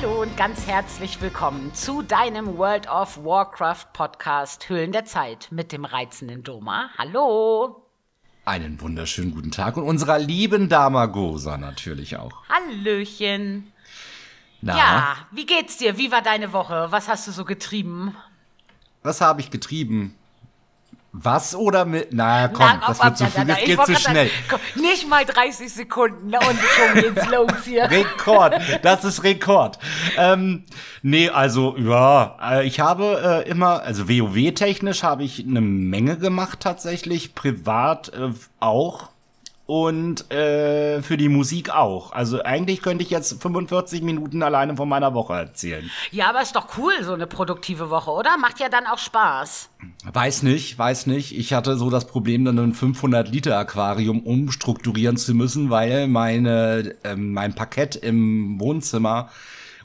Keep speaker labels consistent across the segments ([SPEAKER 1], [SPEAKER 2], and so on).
[SPEAKER 1] Hallo und ganz herzlich willkommen zu deinem World of Warcraft Podcast Höhlen der Zeit mit dem reizenden Doma. Hallo.
[SPEAKER 2] Einen wunderschönen guten Tag und unserer lieben Damagosa natürlich auch.
[SPEAKER 1] Hallöchen. Na? Ja, wie geht's dir? Wie war deine Woche? Was hast du so getrieben?
[SPEAKER 2] Was habe ich getrieben? Was oder mit. Na komm, Na, das wird zu viel, das geht zu schnell.
[SPEAKER 1] Dann, komm, nicht mal 30 Sekunden und schon geht's los hier.
[SPEAKER 2] Rekord, das ist Rekord. ähm, nee, also, ja, äh, ich habe äh, immer, also WoW-technisch habe ich eine Menge gemacht tatsächlich, privat äh, auch und äh, für die Musik auch. Also eigentlich könnte ich jetzt 45 Minuten alleine von meiner Woche erzählen.
[SPEAKER 1] Ja, aber ist doch cool, so eine produktive Woche, oder? Macht ja dann auch Spaß.
[SPEAKER 2] Weiß nicht, weiß nicht. Ich hatte so das Problem, dann ein 500 Liter Aquarium umstrukturieren zu müssen, weil meine äh, mein Parkett im Wohnzimmer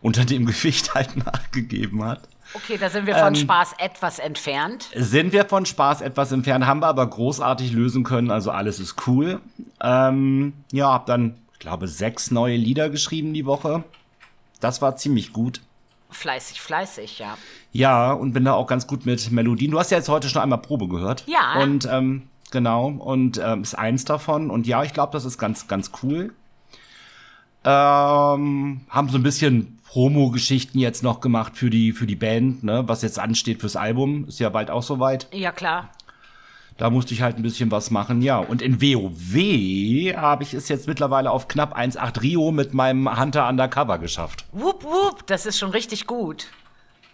[SPEAKER 2] unter dem Gewicht halt nachgegeben hat.
[SPEAKER 1] Okay, da sind wir von ähm, Spaß etwas entfernt.
[SPEAKER 2] Sind wir von Spaß etwas entfernt, haben wir aber großartig lösen können, also alles ist cool. Ähm, ja, hab dann, ich glaube, sechs neue Lieder geschrieben die Woche. Das war ziemlich gut.
[SPEAKER 1] Fleißig, fleißig, ja.
[SPEAKER 2] Ja, und bin da auch ganz gut mit Melodien. Du hast ja jetzt heute schon einmal Probe gehört.
[SPEAKER 1] Ja.
[SPEAKER 2] Und ähm, genau, und ähm, ist eins davon. Und ja, ich glaube, das ist ganz, ganz cool. Ähm, haben so ein bisschen Promo-Geschichten jetzt noch gemacht für die, für die Band, ne? Was jetzt ansteht fürs Album. Ist ja bald auch soweit.
[SPEAKER 1] Ja, klar.
[SPEAKER 2] Da musste ich halt ein bisschen was machen, ja. Und in WoW habe ich es jetzt mittlerweile auf knapp 1,8 Rio mit meinem Hunter Undercover geschafft.
[SPEAKER 1] Wupp, wupp, das ist schon richtig gut.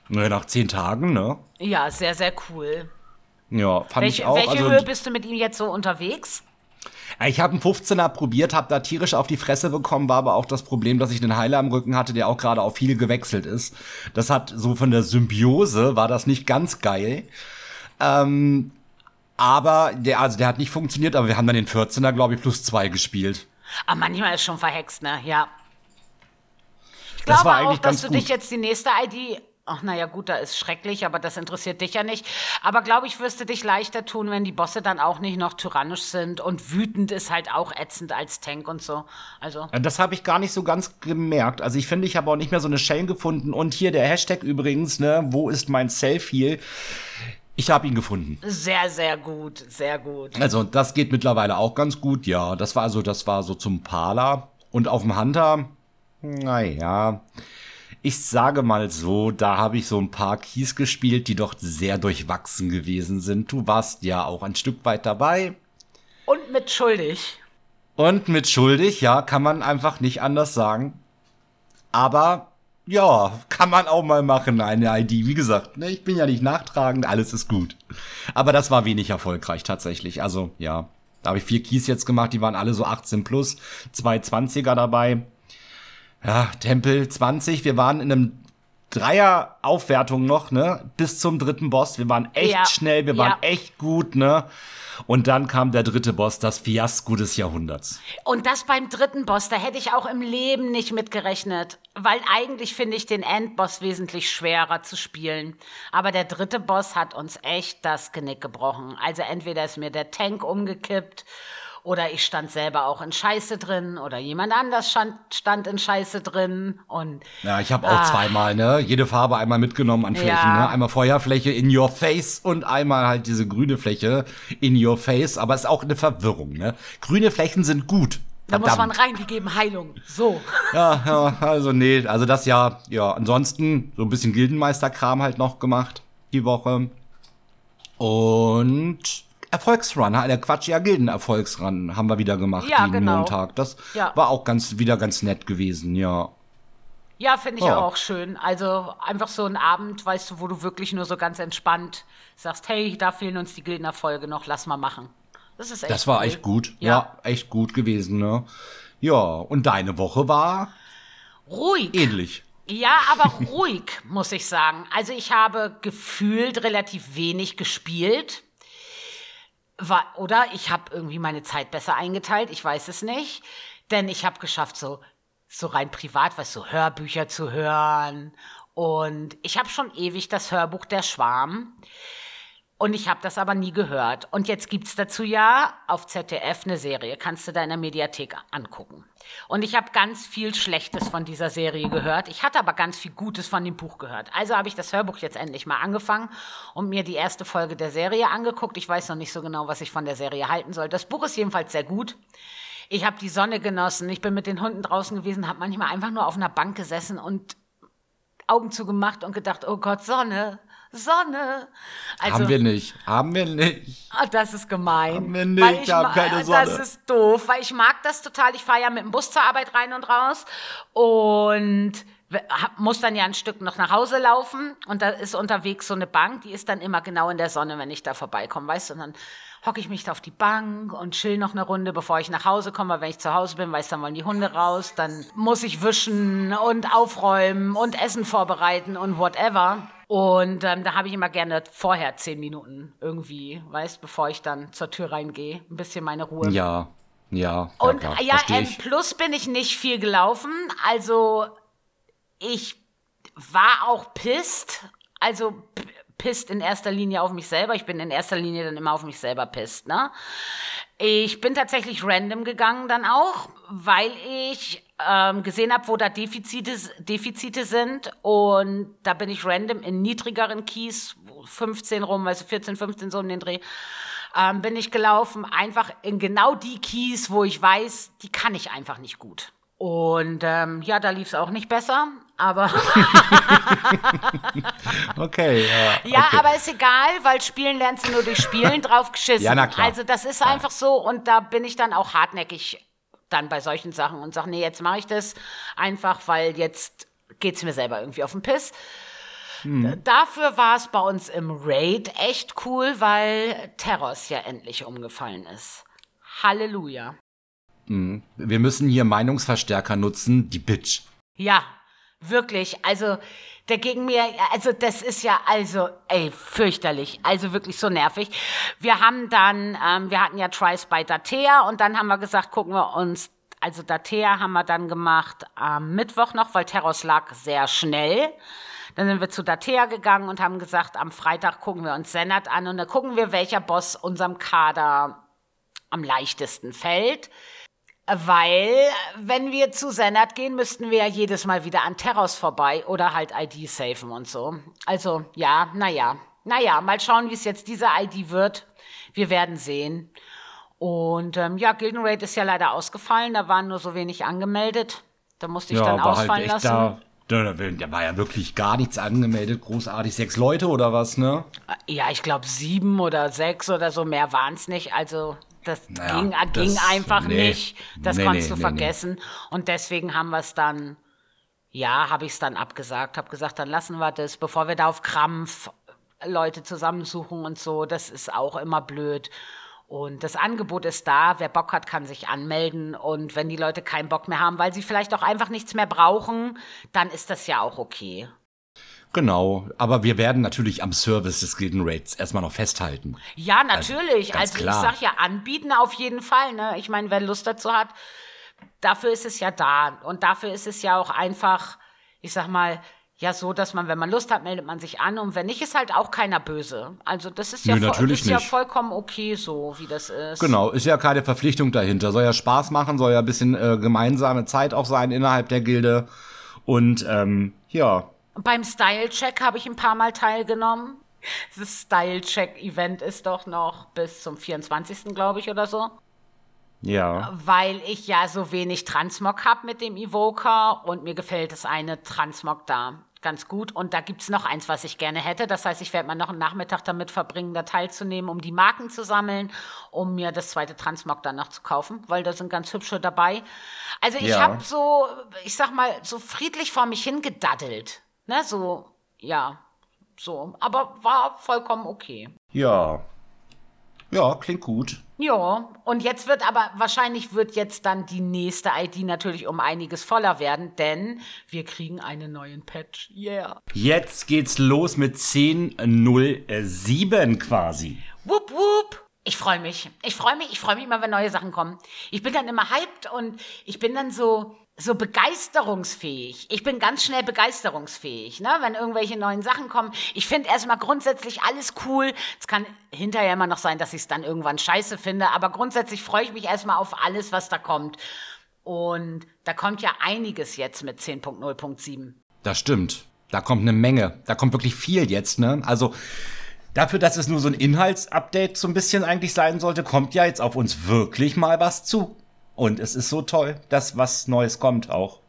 [SPEAKER 2] Naja, nach zehn Tagen, ne?
[SPEAKER 1] Ja, sehr, sehr cool.
[SPEAKER 2] Ja, fand
[SPEAKER 1] welche,
[SPEAKER 2] ich auch.
[SPEAKER 1] Welche also, Höhe bist du mit ihm jetzt so unterwegs?
[SPEAKER 2] Ich habe einen 15er probiert, habe da tierisch auf die Fresse bekommen, war aber auch das Problem, dass ich einen Heiler am Rücken hatte, der auch gerade auf viel gewechselt ist. Das hat so von der Symbiose war das nicht ganz geil. Ähm, aber der, also der hat nicht funktioniert, aber wir haben dann den 14er, glaube ich, plus zwei gespielt.
[SPEAKER 1] Aber manchmal ist schon verhext, ne? Ja. Ich glaube das auch, dass du gut. dich jetzt die nächste ID ach naja gut, da ist schrecklich, aber das interessiert dich ja nicht. Aber glaube ich, wirst du dich leichter tun, wenn die Bosse dann auch nicht noch tyrannisch sind und wütend ist halt auch ätzend als Tank und so. Also.
[SPEAKER 2] Das habe ich gar nicht so ganz gemerkt. Also ich finde, ich habe auch nicht mehr so eine Shell gefunden. Und hier der Hashtag übrigens, ne, wo ist mein Selfie? Ich habe ihn gefunden.
[SPEAKER 1] Sehr, sehr gut, sehr gut.
[SPEAKER 2] Also das geht mittlerweile auch ganz gut, ja. Das war also, das war so zum Pala. Und auf dem Hunter, naja. Ich sage mal so, da habe ich so ein paar Keys gespielt, die doch sehr durchwachsen gewesen sind. Du warst ja auch ein Stück weit dabei.
[SPEAKER 1] Und mit schuldig.
[SPEAKER 2] Und mit schuldig, ja, kann man einfach nicht anders sagen. Aber ja, kann man auch mal machen, eine ID. Wie gesagt, ne, ich bin ja nicht nachtragend, alles ist gut. Aber das war wenig erfolgreich tatsächlich. Also ja, da habe ich vier Keys jetzt gemacht, die waren alle so 18 plus, zwei 20er dabei ja, Tempel 20, wir waren in einem Dreier-Aufwertung noch, ne? Bis zum dritten Boss. Wir waren echt ja. schnell, wir waren ja. echt gut, ne? Und dann kam der dritte Boss, das Fiasko des Jahrhunderts.
[SPEAKER 1] Und das beim dritten Boss, da hätte ich auch im Leben nicht mitgerechnet. Weil eigentlich finde ich den Endboss wesentlich schwerer zu spielen. Aber der dritte Boss hat uns echt das Genick gebrochen. Also entweder ist mir der Tank umgekippt oder ich stand selber auch in Scheiße drin oder jemand anders stand, stand in Scheiße drin. Und,
[SPEAKER 2] ja, ich habe auch ah, zweimal, ne? Jede Farbe einmal mitgenommen an Flächen, ja. ne? Einmal Feuerfläche in your face und einmal halt diese grüne Fläche in your face. Aber es ist auch eine Verwirrung, ne? Grüne Flächen sind gut.
[SPEAKER 1] Da muss man rein, die geben Heilung. So.
[SPEAKER 2] Ja, ja, also nee, also das ja, ja, ansonsten so ein bisschen Gildenmeisterkram halt noch gemacht die Woche. Und Erfolgsrun, der Quatsch, ja, Gilden-Erfolgsrun haben wir wieder gemacht,
[SPEAKER 1] ja,
[SPEAKER 2] jeden
[SPEAKER 1] genau.
[SPEAKER 2] Montag. Das ja. war auch ganz, wieder ganz nett gewesen, ja.
[SPEAKER 1] Ja, finde ich ja. auch schön. Also einfach so ein Abend, weißt du, wo du wirklich nur so ganz entspannt sagst, hey, da fehlen uns die Gildenerfolge noch, lass mal machen.
[SPEAKER 2] Das ist echt Das war cool. echt gut. Ja. ja, echt gut gewesen, ne? Ja, und deine Woche war?
[SPEAKER 1] Ruhig.
[SPEAKER 2] Ähnlich.
[SPEAKER 1] Ja, aber ruhig, muss ich sagen. Also ich habe gefühlt relativ wenig gespielt. War, oder ich habe irgendwie meine Zeit besser eingeteilt, ich weiß es nicht. Denn ich habe geschafft, so, so rein privat, was so Hörbücher zu hören. Und ich habe schon ewig das Hörbuch Der Schwarm. Und ich habe das aber nie gehört. Und jetzt gibt's dazu ja auf ZDF eine Serie, kannst du da in der Mediathek angucken. Und ich habe ganz viel Schlechtes von dieser Serie gehört. Ich hatte aber ganz viel Gutes von dem Buch gehört. Also habe ich das Hörbuch jetzt endlich mal angefangen und mir die erste Folge der Serie angeguckt. Ich weiß noch nicht so genau, was ich von der Serie halten soll. Das Buch ist jedenfalls sehr gut. Ich habe die Sonne genossen. Ich bin mit den Hunden draußen gewesen, habe manchmal einfach nur auf einer Bank gesessen und Augen zugemacht und gedacht, oh Gott, Sonne. Sonne.
[SPEAKER 2] Also, haben wir nicht. Haben wir nicht.
[SPEAKER 1] Oh, das ist gemein.
[SPEAKER 2] Haben wir nicht. Ich haben keine Sonne.
[SPEAKER 1] Das ist doof, weil ich mag das total. Ich fahre ja mit dem Bus zur Arbeit rein und raus und muss dann ja ein Stück noch nach Hause laufen und da ist unterwegs so eine Bank, die ist dann immer genau in der Sonne, wenn ich da vorbeikomme, weißt du, und dann hocke ich mich da auf die Bank und chill noch eine Runde, bevor ich nach Hause komme. Weil wenn ich zu Hause bin, weiß dann wollen die Hunde raus, dann muss ich wischen und aufräumen und Essen vorbereiten und whatever. Und ähm, da habe ich immer gerne vorher zehn Minuten irgendwie, weißt, bevor ich dann zur Tür reingehe, ein bisschen meine Ruhe.
[SPEAKER 2] Ja, ja.
[SPEAKER 1] Und ja, ja N plus bin ich nicht viel gelaufen. Also ich war auch pisst. Also pisst in erster Linie auf mich selber. Ich bin in erster Linie dann immer auf mich selber pisst, ne? Ich bin tatsächlich random gegangen dann auch, weil ich ähm, gesehen habe, wo da Defizite, Defizite sind. Und da bin ich random in niedrigeren Keys, 15 rum, also 14, 15 so um den Dreh, ähm, bin ich gelaufen, einfach in genau die Keys, wo ich weiß, die kann ich einfach nicht gut. Und ähm, ja, da lief es auch nicht besser, aber.
[SPEAKER 2] okay, ja.
[SPEAKER 1] Ja,
[SPEAKER 2] okay.
[SPEAKER 1] aber ist egal, weil Spielen lernst du nur durch Spielen drauf geschissen.
[SPEAKER 2] ja, na klar.
[SPEAKER 1] Also das ist ja. einfach so und da bin ich dann auch hartnäckig dann bei solchen Sachen und sage, nee, jetzt mache ich das einfach, weil jetzt geht's mir selber irgendwie auf den Piss. Hm. Dafür war es bei uns im Raid echt cool, weil Terros ja endlich umgefallen ist. Halleluja.
[SPEAKER 2] Mhm. Wir müssen hier Meinungsverstärker nutzen, die Bitch.
[SPEAKER 1] Ja, wirklich. Also, der gegen mir, also das ist ja also, ey, fürchterlich. Also wirklich so nervig. Wir haben dann, ähm, wir hatten ja Tries bei Datea und dann haben wir gesagt, gucken wir uns, also Datea haben wir dann gemacht am Mittwoch noch, weil Terros lag sehr schnell. Dann sind wir zu Datea gegangen und haben gesagt, am Freitag gucken wir uns Senat an und dann gucken wir, welcher Boss unserem Kader am leichtesten fällt. Weil, wenn wir zu Senat gehen, müssten wir ja jedes Mal wieder an Terros vorbei oder halt ID safen und so. Also, ja, naja. Naja, mal schauen, wie es jetzt diese ID wird. Wir werden sehen. Und ähm, ja, Gilden Raid ist ja leider ausgefallen. Da waren nur so wenig angemeldet. Da musste ich ja, dann halt ausfallen halt lassen.
[SPEAKER 2] Da, da, war ja wirklich gar nichts angemeldet, großartig. Sechs Leute oder was, ne?
[SPEAKER 1] Ja, ich glaube sieben oder sechs oder so, mehr waren es nicht. Also das naja, ging, das, ging einfach nee, nicht. Das nee, konntest nee, du vergessen. Und deswegen haben wir es dann, ja, habe ich es dann abgesagt, habe gesagt, dann lassen wir das, bevor wir da auf Krampf Leute zusammensuchen und so. Das ist auch immer blöd. Und das Angebot ist da. Wer Bock hat, kann sich anmelden. Und wenn die Leute keinen Bock mehr haben, weil sie vielleicht auch einfach nichts mehr brauchen, dann ist das ja auch okay.
[SPEAKER 2] Genau, aber wir werden natürlich am Service des Gilden Rates erstmal noch festhalten.
[SPEAKER 1] Ja, also, natürlich. Also, also ich sag ja, anbieten auf jeden Fall. Ne? Ich meine, wer Lust dazu hat, dafür ist es ja da. Und dafür ist es ja auch einfach, ich sag mal, ja so, dass man, wenn man Lust hat, meldet man sich an und wenn nicht, ist halt auch keiner böse. Also das ist ja,
[SPEAKER 2] Nö,
[SPEAKER 1] voll,
[SPEAKER 2] ist
[SPEAKER 1] ja vollkommen okay so, wie das ist.
[SPEAKER 2] Genau, ist ja keine Verpflichtung dahinter. Soll ja Spaß machen, soll ja ein bisschen äh, gemeinsame Zeit auch sein innerhalb der Gilde. Und ähm, ja,
[SPEAKER 1] beim Style-Check habe ich ein paar Mal teilgenommen. Das Style-Check-Event ist doch noch bis zum 24. glaube ich oder so.
[SPEAKER 2] Ja.
[SPEAKER 1] Weil ich ja so wenig Transmog habe mit dem Evoker und mir gefällt das eine Transmog da ganz gut. Und da gibt es noch eins, was ich gerne hätte. Das heißt, ich werde mal noch einen Nachmittag damit verbringen, da teilzunehmen, um die Marken zu sammeln, um mir das zweite Transmog dann noch zu kaufen, weil da sind ganz hübsche dabei. Also ich ja. habe so, ich sag mal, so friedlich vor mich hingedaddelt. Ne, so, ja, so. Aber war vollkommen okay.
[SPEAKER 2] Ja. Ja, klingt gut.
[SPEAKER 1] Ja, und jetzt wird aber, wahrscheinlich wird jetzt dann die nächste ID natürlich um einiges voller werden, denn wir kriegen einen neuen Patch. Yeah.
[SPEAKER 2] Jetzt geht's los mit 10.07 quasi.
[SPEAKER 1] Wupp, wupp. Ich freue mich. Ich freue mich. Ich freue mich immer, wenn neue Sachen kommen. Ich bin dann immer hyped und ich bin dann so, so begeisterungsfähig. Ich bin ganz schnell begeisterungsfähig, ne? wenn irgendwelche neuen Sachen kommen. Ich finde erstmal grundsätzlich alles cool. Es kann hinterher immer noch sein, dass ich es dann irgendwann scheiße finde, aber grundsätzlich freue ich mich erstmal auf alles, was da kommt. Und da kommt ja einiges jetzt mit 10.0.7.
[SPEAKER 2] Das stimmt. Da kommt eine Menge. Da kommt wirklich viel jetzt, ne? Also dafür, dass es nur so ein Inhaltsupdate so ein bisschen eigentlich sein sollte, kommt ja jetzt auf uns wirklich mal was zu. Und es ist so toll, dass was Neues kommt auch.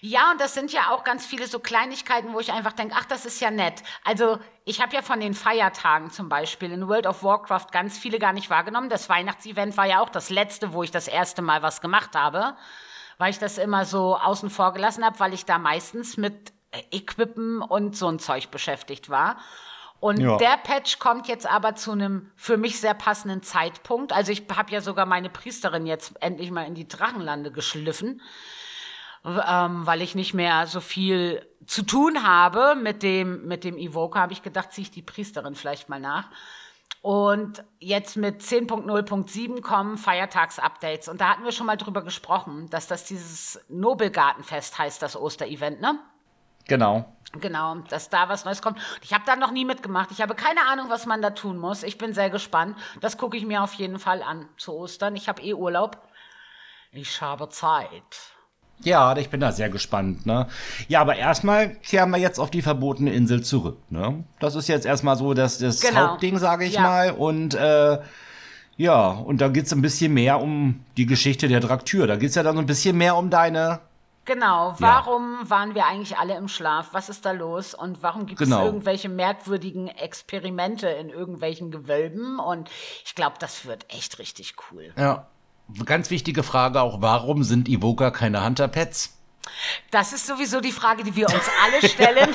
[SPEAKER 1] Ja, und das sind ja auch ganz viele so Kleinigkeiten, wo ich einfach denke, ach, das ist ja nett. Also ich habe ja von den Feiertagen zum Beispiel in World of Warcraft ganz viele gar nicht wahrgenommen. Das Weihnachtsevent war ja auch das letzte, wo ich das erste Mal was gemacht habe, weil ich das immer so außen vor gelassen habe, weil ich da meistens mit Equippen und so ein Zeug beschäftigt war. Und ja. der Patch kommt jetzt aber zu einem für mich sehr passenden Zeitpunkt. Also ich habe ja sogar meine Priesterin jetzt endlich mal in die Drachenlande geschliffen, ähm, weil ich nicht mehr so viel zu tun habe mit dem mit dem Evoker. Habe ich gedacht, ziehe ich die Priesterin vielleicht mal nach. Und jetzt mit 10.0.7 kommen Feiertagsupdates. Und da hatten wir schon mal drüber gesprochen, dass das dieses Nobelgartenfest heißt, das Osterevent, ne?
[SPEAKER 2] Genau.
[SPEAKER 1] Genau, dass da was Neues kommt. Ich habe da noch nie mitgemacht. Ich habe keine Ahnung, was man da tun muss. Ich bin sehr gespannt. Das gucke ich mir auf jeden Fall an zu Ostern. Ich habe eh Urlaub. Ich habe Zeit.
[SPEAKER 2] Ja, ich bin da sehr gespannt, ne? Ja, aber erstmal kehren wir jetzt auf die verbotene Insel zurück, ne? Das ist jetzt erstmal so das, das genau. Hauptding, sage ich ja. mal. Und äh, ja, und da geht's ein bisschen mehr um die Geschichte der Draktür. Da geht's ja dann so ein bisschen mehr um deine
[SPEAKER 1] Genau, warum ja. waren wir eigentlich alle im Schlaf? Was ist da los? Und warum gibt genau. es irgendwelche merkwürdigen Experimente in irgendwelchen Gewölben? Und ich glaube, das wird echt richtig cool.
[SPEAKER 2] Ja. Ganz wichtige Frage auch, warum sind Evoker keine Hunter-Pets?
[SPEAKER 1] Das ist sowieso die Frage, die wir uns alle stellen.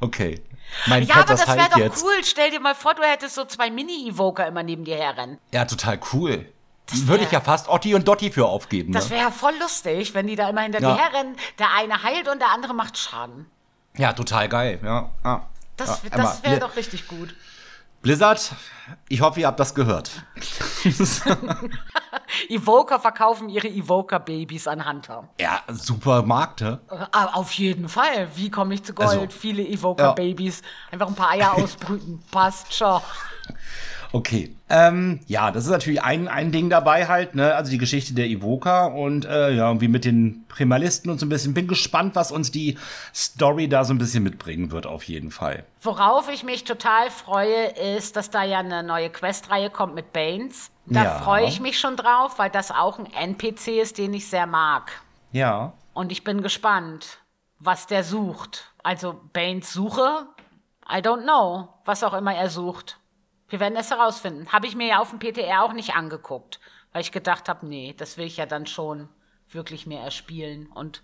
[SPEAKER 2] okay. Mein
[SPEAKER 1] ja, Pet, aber das wäre doch jetzt. cool. Stell dir mal vor, du hättest so zwei Mini-Evoker immer neben dir herrennen.
[SPEAKER 2] Ja, total cool. Würde ich ja fast Otti und Dotti für aufgeben.
[SPEAKER 1] Das wäre
[SPEAKER 2] ja
[SPEAKER 1] voll lustig, wenn die da immer hinter ja. dir herrennen. Der eine heilt und der andere macht Schaden.
[SPEAKER 2] Ja, total geil. Ja, ja.
[SPEAKER 1] Das, ja, das wäre doch richtig gut.
[SPEAKER 2] Blizzard, ich hoffe, ihr habt das gehört.
[SPEAKER 1] Evoker verkaufen ihre Evoker-Babys an Hunter.
[SPEAKER 2] Ja, super Markt, äh,
[SPEAKER 1] Auf jeden Fall. Wie komme ich zu Gold? Also, Viele Evoker-Babys. Einfach ein paar Eier ausbrüten. Passt schon.
[SPEAKER 2] Okay. Ähm, ja, das ist natürlich ein, ein Ding dabei halt, ne? Also die Geschichte der Evoker und äh, ja, wie mit den Primalisten und so ein bisschen. Bin gespannt, was uns die Story da so ein bisschen mitbringen wird, auf jeden Fall.
[SPEAKER 1] Worauf ich mich total freue, ist, dass da ja eine neue Questreihe kommt mit Banes. Da ja. freue ich mich schon drauf, weil das auch ein NPC ist, den ich sehr mag.
[SPEAKER 2] Ja.
[SPEAKER 1] Und ich bin gespannt, was der sucht. Also Banes Suche, I don't know, was auch immer er sucht. Wir werden es herausfinden. Habe ich mir ja auf dem PTR auch nicht angeguckt, weil ich gedacht habe, nee, das will ich ja dann schon wirklich mehr erspielen und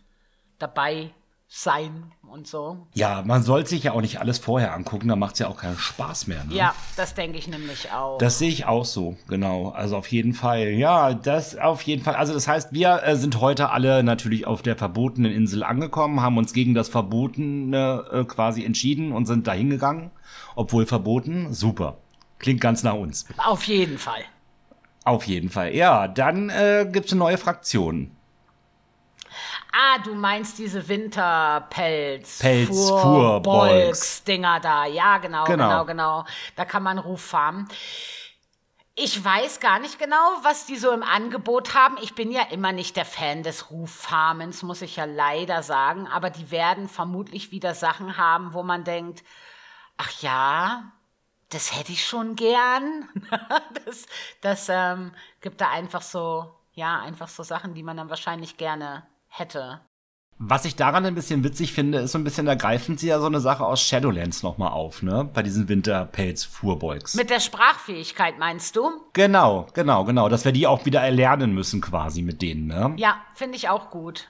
[SPEAKER 1] dabei sein und so.
[SPEAKER 2] Ja, man sollte sich ja auch nicht alles vorher angucken, da macht es ja auch keinen Spaß mehr. Ne?
[SPEAKER 1] Ja, das denke ich nämlich auch.
[SPEAKER 2] Das sehe ich auch so, genau. Also auf jeden Fall, ja, das auf jeden Fall. Also das heißt, wir äh, sind heute alle natürlich auf der verbotenen Insel angekommen, haben uns gegen das Verbotene äh, quasi entschieden und sind dahin gegangen, obwohl verboten. Super. Klingt ganz nach uns.
[SPEAKER 1] Auf jeden Fall.
[SPEAKER 2] Auf jeden Fall. Ja, dann äh, gibt es eine neue Fraktion.
[SPEAKER 1] Ah, du meinst diese Winterpelz.
[SPEAKER 2] Pelz, Fuhrbolks.
[SPEAKER 1] Dinger da. Ja, genau, genau, genau, genau. Da kann man Ruf farmen. Ich weiß gar nicht genau, was die so im Angebot haben. Ich bin ja immer nicht der Fan des Ruffarmens, muss ich ja leider sagen. Aber die werden vermutlich wieder Sachen haben, wo man denkt, ach ja, das hätte ich schon gern. das das ähm, gibt da einfach so, ja, einfach so Sachen, die man dann wahrscheinlich gerne hätte.
[SPEAKER 2] Was ich daran ein bisschen witzig finde, ist so ein bisschen, da greifen sie ja so eine Sache aus Shadowlands nochmal auf, ne? Bei diesen Winterpelz-Fuhrbolks.
[SPEAKER 1] Mit der Sprachfähigkeit meinst du?
[SPEAKER 2] Genau, genau, genau. Dass wir die auch wieder erlernen müssen quasi mit denen, ne?
[SPEAKER 1] Ja, finde ich auch gut.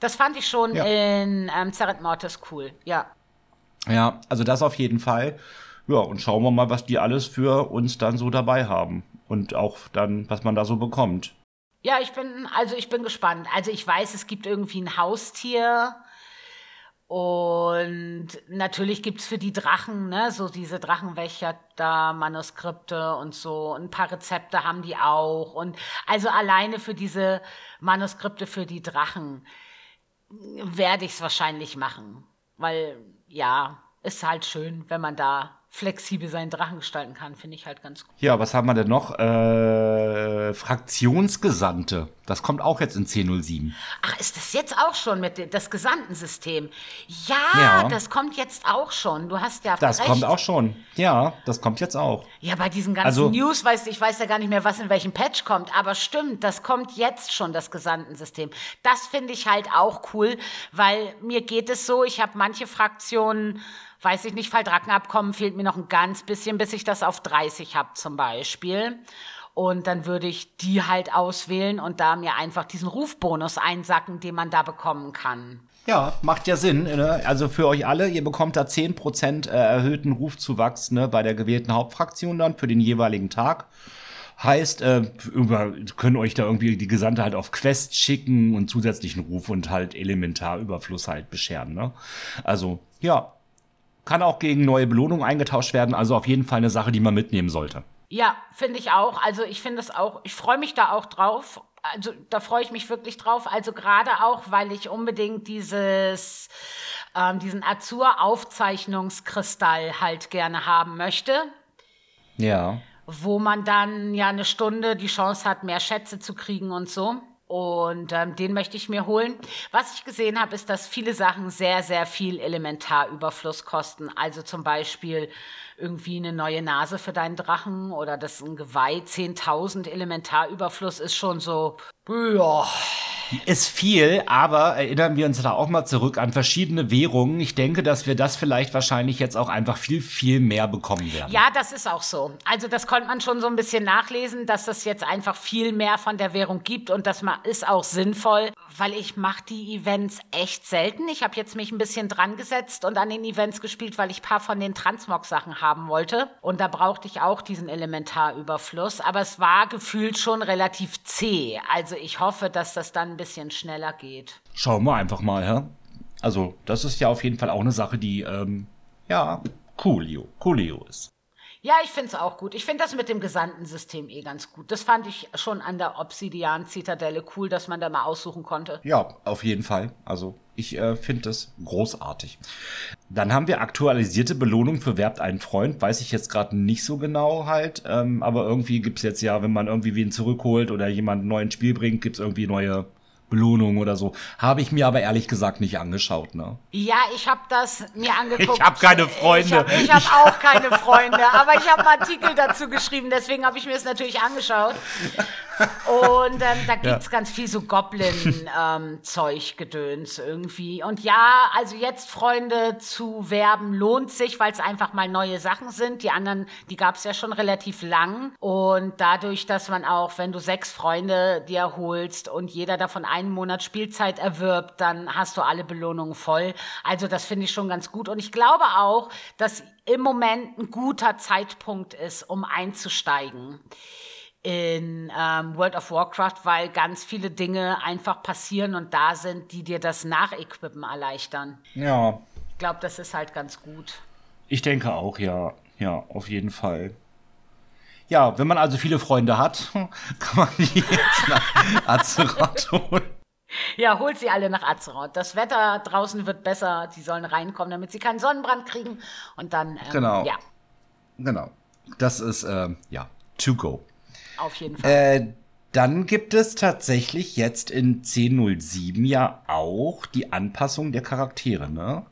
[SPEAKER 1] Das fand ich schon ja. in ähm, Zerret Mortis cool, ja.
[SPEAKER 2] Ja, also das auf jeden Fall. Ja, und schauen wir mal, was die alles für uns dann so dabei haben. Und auch dann, was man da so bekommt.
[SPEAKER 1] Ja, ich bin, also ich bin gespannt. Also ich weiß, es gibt irgendwie ein Haustier. Und natürlich gibt's für die Drachen, ne, so diese Drachenwächter-Manuskripte und so. Ein paar Rezepte haben die auch. Und also alleine für diese Manuskripte für die Drachen werde ich's wahrscheinlich machen. Weil, ja, ist halt schön, wenn man da flexibel seinen Drachen gestalten kann, finde ich halt ganz gut.
[SPEAKER 2] Ja, was haben wir denn noch? Äh, Fraktionsgesandte. Das kommt auch jetzt in 1007.
[SPEAKER 1] Ach, ist das jetzt auch schon mit dem, das Gesandtensystem? Ja,
[SPEAKER 2] Ja.
[SPEAKER 1] das kommt jetzt auch schon. Du hast ja
[SPEAKER 2] Das
[SPEAKER 1] recht.
[SPEAKER 2] kommt auch schon. Ja, das kommt jetzt auch.
[SPEAKER 1] Ja, bei diesen ganzen
[SPEAKER 2] Also-
[SPEAKER 1] News weiß ich weiß ja gar nicht mehr, was in welchem Patch kommt, aber stimmt, das kommt jetzt schon das Gesandtensystem. Das finde ich halt auch cool, weil mir geht es so, ich habe manche Fraktionen, weiß ich nicht, Falldrackenabkommen fehlt mir noch ein ganz bisschen, bis ich das auf 30 habe zum Beispiel. Und dann würde ich die halt auswählen und da mir einfach diesen Rufbonus einsacken, den man da bekommen kann.
[SPEAKER 2] Ja, macht ja Sinn. Ne? Also für euch alle, ihr bekommt da 10% äh, erhöhten Rufzuwachs ne, bei der gewählten Hauptfraktion dann für den jeweiligen Tag. Heißt, äh, können euch da irgendwie die Gesandte halt auf Quest schicken und zusätzlichen Ruf und halt Elementarüberfluss halt bescheren. Ne? Also, ja, kann auch gegen neue Belohnungen eingetauscht werden. Also auf jeden Fall eine Sache, die man mitnehmen sollte.
[SPEAKER 1] Ja, finde ich auch. Also ich finde es auch, ich freue mich da auch drauf. Also da freue ich mich wirklich drauf. Also gerade auch, weil ich unbedingt dieses, ähm, diesen Azur-Aufzeichnungskristall halt gerne haben möchte,
[SPEAKER 2] Ja.
[SPEAKER 1] wo man dann ja eine Stunde die Chance hat, mehr Schätze zu kriegen und so. Und ähm, den möchte ich mir holen. Was ich gesehen habe, ist, dass viele Sachen sehr, sehr viel Elementarüberfluss kosten. Also zum Beispiel irgendwie eine neue Nase für deinen Drachen oder das ein Geweih 10.000 Elementarüberfluss ist schon so, ja,
[SPEAKER 2] Ist viel, aber erinnern wir uns da auch mal zurück an verschiedene Währungen. Ich denke, dass wir das vielleicht wahrscheinlich jetzt auch einfach viel, viel mehr bekommen werden.
[SPEAKER 1] Ja, das ist auch so. Also das konnte man schon so ein bisschen nachlesen, dass es jetzt einfach viel mehr von der Währung gibt und das ist auch sinnvoll, weil ich mache die Events echt selten. Ich habe jetzt mich ein bisschen dran gesetzt und an den Events gespielt, weil ich paar von den Transmog-Sachen haben wollte und da brauchte ich auch diesen Elementarüberfluss, aber es war gefühlt schon relativ zäh. Also ich hoffe, dass das dann ein bisschen schneller geht.
[SPEAKER 2] Schauen wir einfach mal, hä? Also, das ist ja auf jeden Fall auch eine Sache, die, ähm, ja, coolio, coolio ist.
[SPEAKER 1] Ja, ich finde es auch gut. Ich finde das mit dem Gesandtensystem eh ganz gut. Das fand ich schon an der Obsidian-Zitadelle cool, dass man da mal aussuchen konnte.
[SPEAKER 2] Ja, auf jeden Fall. Also, ich äh, finde das großartig. Dann haben wir aktualisierte Belohnung für Werbt einen Freund. Weiß ich jetzt gerade nicht so genau halt. Ähm, aber irgendwie gibt's jetzt ja, wenn man irgendwie wen zurückholt oder jemanden neu ins Spiel bringt, gibt's irgendwie neue Belohnungen oder so. Habe ich mir aber ehrlich gesagt nicht angeschaut, ne?
[SPEAKER 1] Ja, ich habe das mir angeguckt.
[SPEAKER 2] Ich hab keine Freunde.
[SPEAKER 1] Ich habe hab auch keine Freunde, aber ich habe einen Artikel dazu geschrieben, deswegen habe ich mir es natürlich angeschaut. Und ähm, da gibt's ganz viel so Goblin-Zeug-Gedöns irgendwie. Und ja, also jetzt Freunde zu werben lohnt sich, weil es einfach mal neue Sachen sind. Die anderen, die gab's ja schon relativ lang. Und dadurch, dass man auch, wenn du sechs Freunde dir holst und jeder davon einen Monat Spielzeit erwirbt, dann hast du alle Belohnungen voll. Also das finde ich schon ganz gut. Und ich glaube auch, dass im Moment ein guter Zeitpunkt ist, um einzusteigen in ähm, World of Warcraft, weil ganz viele Dinge einfach passieren und da sind, die dir das Nachequippen erleichtern.
[SPEAKER 2] Ja,
[SPEAKER 1] Ich glaube, das ist halt ganz gut.
[SPEAKER 2] Ich denke auch, ja. Ja, auf jeden Fall. Ja, wenn man also viele Freunde hat, kann man die jetzt nach Azeroth holen.
[SPEAKER 1] Ja, holt sie alle nach Azeroth. Das Wetter draußen wird besser. Die sollen reinkommen, damit sie keinen Sonnenbrand kriegen. Und dann, ähm,
[SPEAKER 2] Genau.
[SPEAKER 1] ja,
[SPEAKER 2] Genau. Das ist, ähm, ja, to go.
[SPEAKER 1] Auf jeden Fall.
[SPEAKER 2] Äh, dann gibt es tatsächlich jetzt in 10.07 ja auch die Anpassung der Charaktere, ne?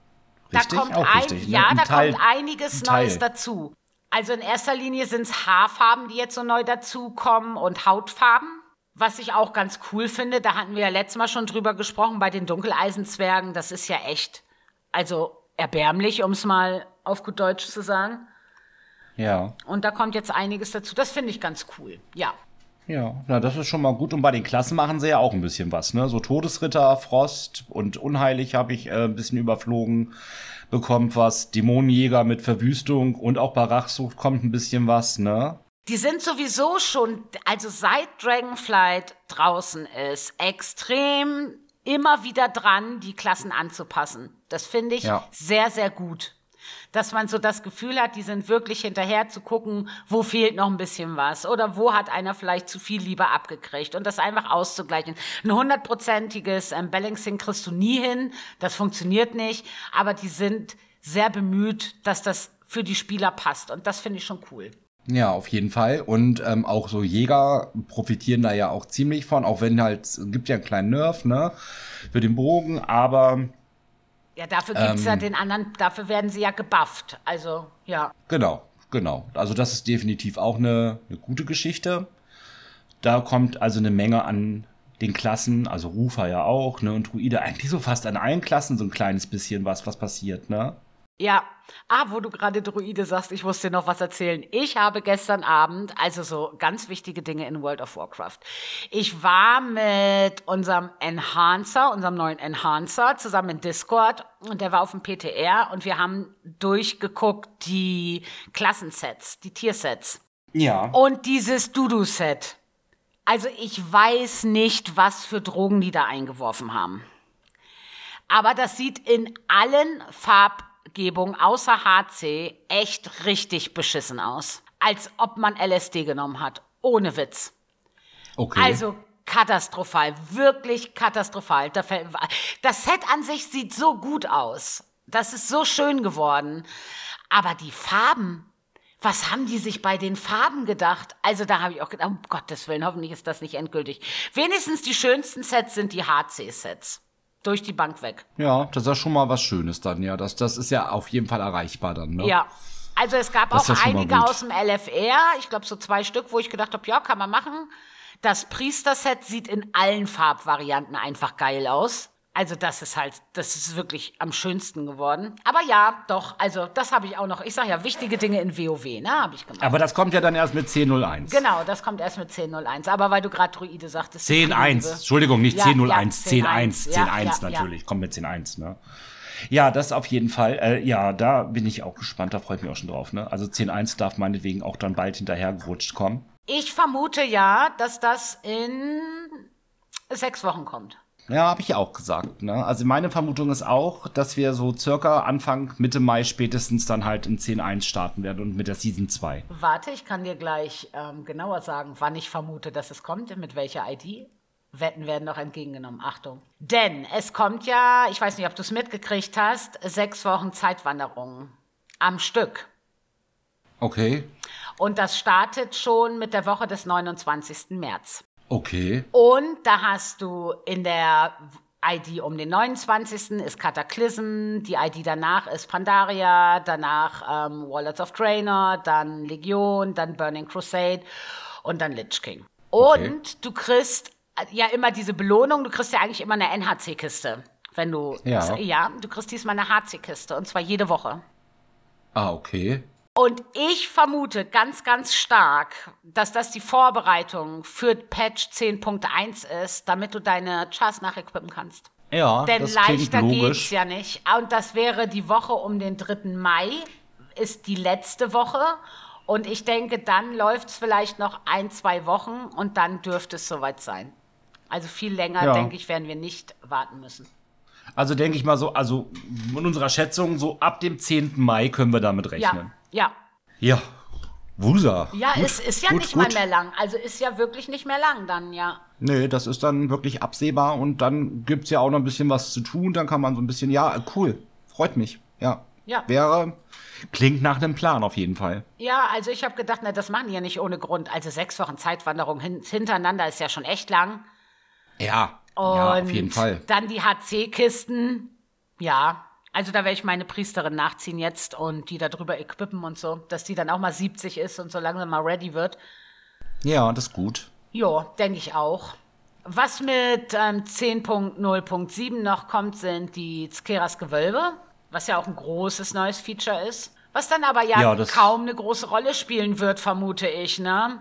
[SPEAKER 2] Richtig?
[SPEAKER 1] Da kommt
[SPEAKER 2] auch
[SPEAKER 1] ein,
[SPEAKER 2] richtig, ne?
[SPEAKER 1] ja,
[SPEAKER 2] Ein
[SPEAKER 1] da
[SPEAKER 2] Teil-
[SPEAKER 1] kommt einiges. Neues dazu. Also in erster Linie sind es Haarfarben, die jetzt so neu dazukommen und Hautfarben. Was ich auch ganz cool finde, da hatten wir ja letztes Mal schon drüber gesprochen, bei den Dunkeleisenzwergen, das ist ja echt, also erbärmlich, um es mal auf gut Deutsch zu sagen.
[SPEAKER 2] Ja.
[SPEAKER 1] Und da kommt jetzt einiges dazu. Das finde ich ganz cool. Ja.
[SPEAKER 2] Ja, na, das ist schon mal gut. Und bei den Klassen machen sie ja auch ein bisschen was, ne? So Todesritter, Frost und Unheilig habe ich äh, ein bisschen überflogen. Bekommt was. Dämonenjäger mit Verwüstung und auch bei Rachsucht kommt ein bisschen was, ne?
[SPEAKER 1] Die sind sowieso schon, also seit Dragonflight draußen ist, extrem immer wieder dran, die Klassen anzupassen. Das finde ich
[SPEAKER 2] Ja.
[SPEAKER 1] sehr, sehr gut. Dass man so das Gefühl hat, die sind wirklich hinterher zu gucken, wo fehlt noch ein bisschen was oder wo hat einer vielleicht zu viel Liebe abgekriegt und das einfach auszugleichen. Ein hundertprozentiges ähm, Balancing kriegst du nie hin, das funktioniert nicht, aber die sind sehr bemüht, dass das für die Spieler passt und das finde ich schon cool.
[SPEAKER 2] Ja, auf jeden Fall. Und ähm, auch so Jäger profitieren da ja auch ziemlich von, auch wenn halt, es gibt ja einen kleinen Nerv, ne, für den Bogen, aber
[SPEAKER 1] Ja, dafür gibt's
[SPEAKER 2] Ähm.
[SPEAKER 1] ja den anderen, dafür werden sie ja gebufft. Also, ja.
[SPEAKER 2] genau, genau. Also das ist definitiv auch eine, eine gute Geschichte. Da kommt also eine Menge an den Klassen, also Rufer ja auch, ne, und Druide, eigentlich so fast an allen Klassen so ein kleines bisschen was, was passiert, ne?
[SPEAKER 1] Ja. Ah, wo du gerade Druide sagst, ich muss dir noch was erzählen. Ich habe gestern Abend, also so ganz wichtige Dinge in World of Warcraft. Ich war mit unserem Enhancer, unserem neuen Enhancer, zusammen in Discord und der war auf dem PTR und wir haben durchgeguckt die Klassensets, die Tiersets.
[SPEAKER 2] Ja.
[SPEAKER 1] Und dieses Dudu-Set. Also ich weiß nicht, was für Drogen die da eingeworfen haben. Aber das sieht in allen Farbgebungen außer HC echt richtig beschissen aus. Als ob man LSD genommen hat. Ohne Witz.
[SPEAKER 2] Okay.
[SPEAKER 1] Also katastrophal, wirklich katastrophal. Das Set an sich sieht so gut aus. Das ist so schön geworden. Aber die Farben, was haben die sich bei den Farben gedacht? Also da habe ich auch gedacht, um Gottes Willen, hoffentlich ist das nicht endgültig. Wenigstens die schönsten Sets sind die HC-Sets. Durch die Bank weg.
[SPEAKER 2] ja, das ist ja schon mal was Schönes dann, ja. Das, das ist ja auf jeden Fall erreichbar dann, ne?
[SPEAKER 1] Ja. Also es gab
[SPEAKER 2] Das
[SPEAKER 1] auch einige aus dem LFR, ich glaube so zwei Stück, wo ich gedacht habe, ja, kann man machen. Das Priester-Set sieht in allen Farbvarianten einfach geil aus. Also das ist halt, das ist wirklich am schönsten geworden. Aber ja, doch, also das habe ich auch noch. Ich sage ja, wichtige Dinge in WoW, ne, habe ich gemacht.
[SPEAKER 2] Aber das kommt ja dann erst mit 10.01.
[SPEAKER 1] genau, das kommt erst mit 10.01. Aber weil du gerade Druide sagtest. die
[SPEAKER 2] 10.1.
[SPEAKER 1] Liebe.
[SPEAKER 2] Entschuldigung, nicht
[SPEAKER 1] Ja,
[SPEAKER 2] 10.01.
[SPEAKER 1] ja,
[SPEAKER 2] 10.1.
[SPEAKER 1] 10.1. Ja,
[SPEAKER 2] 10.1
[SPEAKER 1] ja,
[SPEAKER 2] natürlich. Kommt mit 10.1, ne? Ja, das auf jeden Fall. Äh, ja, da bin ich auch gespannt. Da freue ich mich auch schon drauf, ne? Also 10.1 darf meinetwegen auch dann bald hinterhergerutscht kommen.
[SPEAKER 1] Ich vermute ja, dass das in sechs Wochen kommt.
[SPEAKER 2] Ja, habe ich auch gesagt. Ne? Also meine Vermutung ist auch, dass wir so circa Anfang, Mitte Mai spätestens dann halt in 10.1 starten werden und mit der Season 2.
[SPEAKER 1] Warte, ich kann dir gleich ähm, genauer sagen, wann ich vermute, dass es kommt, mit welcher ID. Wetten werden noch entgegengenommen. Achtung. Denn es kommt ja, ich weiß nicht, ob du es mitgekriegt hast, sechs Wochen Zeitwanderung am Stück.
[SPEAKER 2] Okay.
[SPEAKER 1] Und das startet schon mit der Woche des 29. März.
[SPEAKER 2] Okay.
[SPEAKER 1] Und da hast du in der ID um den 29. ist Cataclysm, die ID danach ist Pandaria, danach ähm, Warlords of Draenor, dann Legion, dann Burning Crusade und dann Lich King.
[SPEAKER 2] Okay.
[SPEAKER 1] Und du kriegst äh, ja immer diese Belohnung, du kriegst ja eigentlich immer eine NHC-Kiste. Wenn du,
[SPEAKER 2] Ja.
[SPEAKER 1] ja, du kriegst diesmal eine HC-Kiste und zwar jede Woche.
[SPEAKER 2] Ah, okay.
[SPEAKER 1] Und ich vermute ganz, ganz stark, dass das die Vorbereitung für Patch 10.1 ist, damit du deine Chars nachequippen kannst.
[SPEAKER 2] Ja,
[SPEAKER 1] Denn
[SPEAKER 2] das klingt
[SPEAKER 1] leichter geht's
[SPEAKER 2] logisch.
[SPEAKER 1] ja nicht. Und das wäre die Woche um den 3. Mai, ist die letzte Woche. Und ich denke, dann läuft's vielleicht noch ein, zwei Wochen und dann dürfte es soweit sein. Also viel länger,
[SPEAKER 2] Ja.
[SPEAKER 1] denke ich, werden wir nicht warten müssen.
[SPEAKER 2] Also denke ich mal so, also in unserer Schätzung, so ab dem 10. Mai können wir damit rechnen.
[SPEAKER 1] Ja, ja.
[SPEAKER 2] Ja. Wusa.
[SPEAKER 1] Ja,
[SPEAKER 2] Gut,
[SPEAKER 1] es ist ja
[SPEAKER 2] gut,
[SPEAKER 1] nicht
[SPEAKER 2] gut.
[SPEAKER 1] mal mehr lang. Also ist ja wirklich nicht mehr lang dann, ja.
[SPEAKER 2] Nee, das ist dann wirklich absehbar und dann gibt's ja auch noch ein bisschen was zu tun. Dann kann man so ein bisschen, ja, cool, freut mich. Ja.
[SPEAKER 1] Ja.
[SPEAKER 2] Wäre, klingt nach einem Plan auf jeden Fall.
[SPEAKER 1] Ja, also ich habe gedacht, na, das machen die ja nicht ohne Grund. Also sechs Wochen Zeitwanderung hin hintereinander ist ja schon echt lang.
[SPEAKER 2] Ja.
[SPEAKER 1] Und
[SPEAKER 2] ja, auf jeden Fall.
[SPEAKER 1] dann die HC-Kisten. Ja, also da werde ich meine Priesterin nachziehen jetzt und die da drüber equippen und so, dass die dann auch mal 70 ist und so langsam mal ready wird.
[SPEAKER 2] Ja, das ist gut.
[SPEAKER 1] Jo, denke ich auch. Was mit ähm, 10.0.7 noch kommt, sind die Zkeras Gewölbe, was ja auch ein großes neues Feature ist. Was dann aber ja,
[SPEAKER 2] Ja,
[SPEAKER 1] kaum eine große Rolle spielen wird, vermute ich, ne?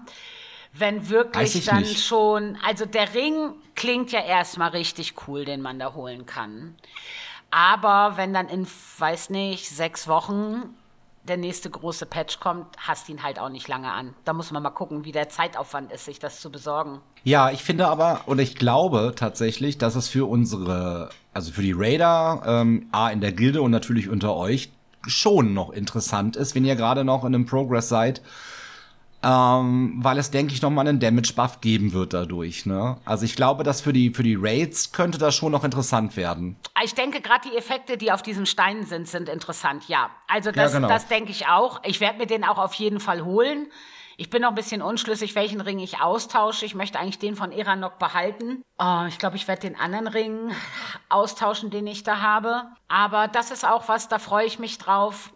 [SPEAKER 1] Wenn wirklich
[SPEAKER 2] ich
[SPEAKER 1] dann
[SPEAKER 2] nicht.
[SPEAKER 1] schon, also der Ring klingt ja erstmal richtig cool, den man da holen kann. Aber wenn dann in, weiß nicht, sechs Wochen der nächste große Patch kommt, hast ihn halt auch nicht lange an. Da muss man mal gucken, wie der Zeitaufwand ist, sich das zu besorgen.
[SPEAKER 2] Ja, ich finde aber, und ich glaube tatsächlich, dass es für unsere, also für die Raider, ähm, A, in der Gilde und natürlich unter euch, schon noch interessant ist, wenn ihr gerade noch in einem Progress seid ähm, weil es, denke ich, noch mal einen Damage-Buff geben wird dadurch. Ne? Also ich glaube, dass für die, für die Raids könnte das schon noch interessant werden.
[SPEAKER 1] Ich denke, gerade die Effekte, die auf diesen Steinen sind, sind interessant, ja. Also das, ja, genau. das denke ich auch. Ich werde mir den auch auf jeden Fall holen. Ich bin noch ein bisschen unschlüssig, welchen Ring ich austausche. Ich möchte eigentlich den von Eranok behalten. Oh, ich glaube, ich werde den anderen Ring austauschen, den ich da habe. Aber das ist auch was, da freue ich mich drauf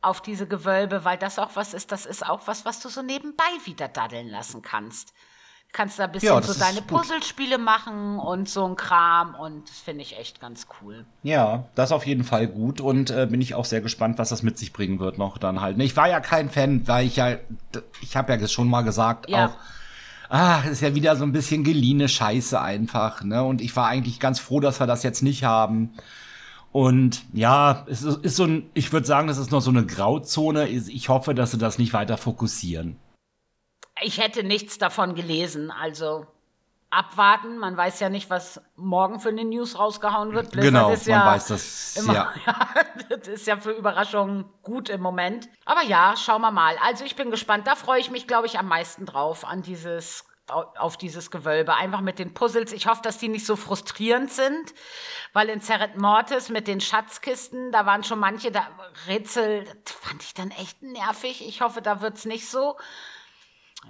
[SPEAKER 1] auf diese Gewölbe, weil das auch was ist, das ist auch was, was du so nebenbei wieder daddeln lassen kannst. Du kannst da ein bisschen ja, so deine Puzzlespiele machen und so ein Kram und das finde ich echt ganz cool.
[SPEAKER 2] Ja, das auf jeden Fall gut und äh, bin ich auch sehr gespannt, was das mit sich bringen wird noch dann halt. Ich war ja kein Fan, weil ich ja, ich habe ja schon mal gesagt, ja. auch ah, ist ja wieder so ein bisschen geliehene Scheiße einfach, ne? Und ich war eigentlich ganz froh, dass wir das jetzt nicht haben. Und ja, es ist, ist so ein, ich würde sagen, das ist noch so eine Grauzone. Ich hoffe, dass sie das nicht weiter fokussieren.
[SPEAKER 1] Ich hätte nichts davon gelesen, also abwarten. Man weiß ja nicht, was morgen für eine News rausgehauen wird.
[SPEAKER 2] Blizzard genau, man ja weiß das. Immer, ja.
[SPEAKER 1] ja. das ist ja für Überraschungen gut im Moment. Aber ja, schauen wir mal. Also ich bin gespannt. Da freue ich mich, glaube ich, am meisten drauf an dieses auf dieses Gewölbe, einfach mit den Puzzles. Ich hoffe, dass die nicht so frustrierend sind, weil in Zerret Mortis mit den Schatzkisten, da waren schon manche da Rätsel, fand ich dann echt nervig. Ich hoffe, da wird's nicht so.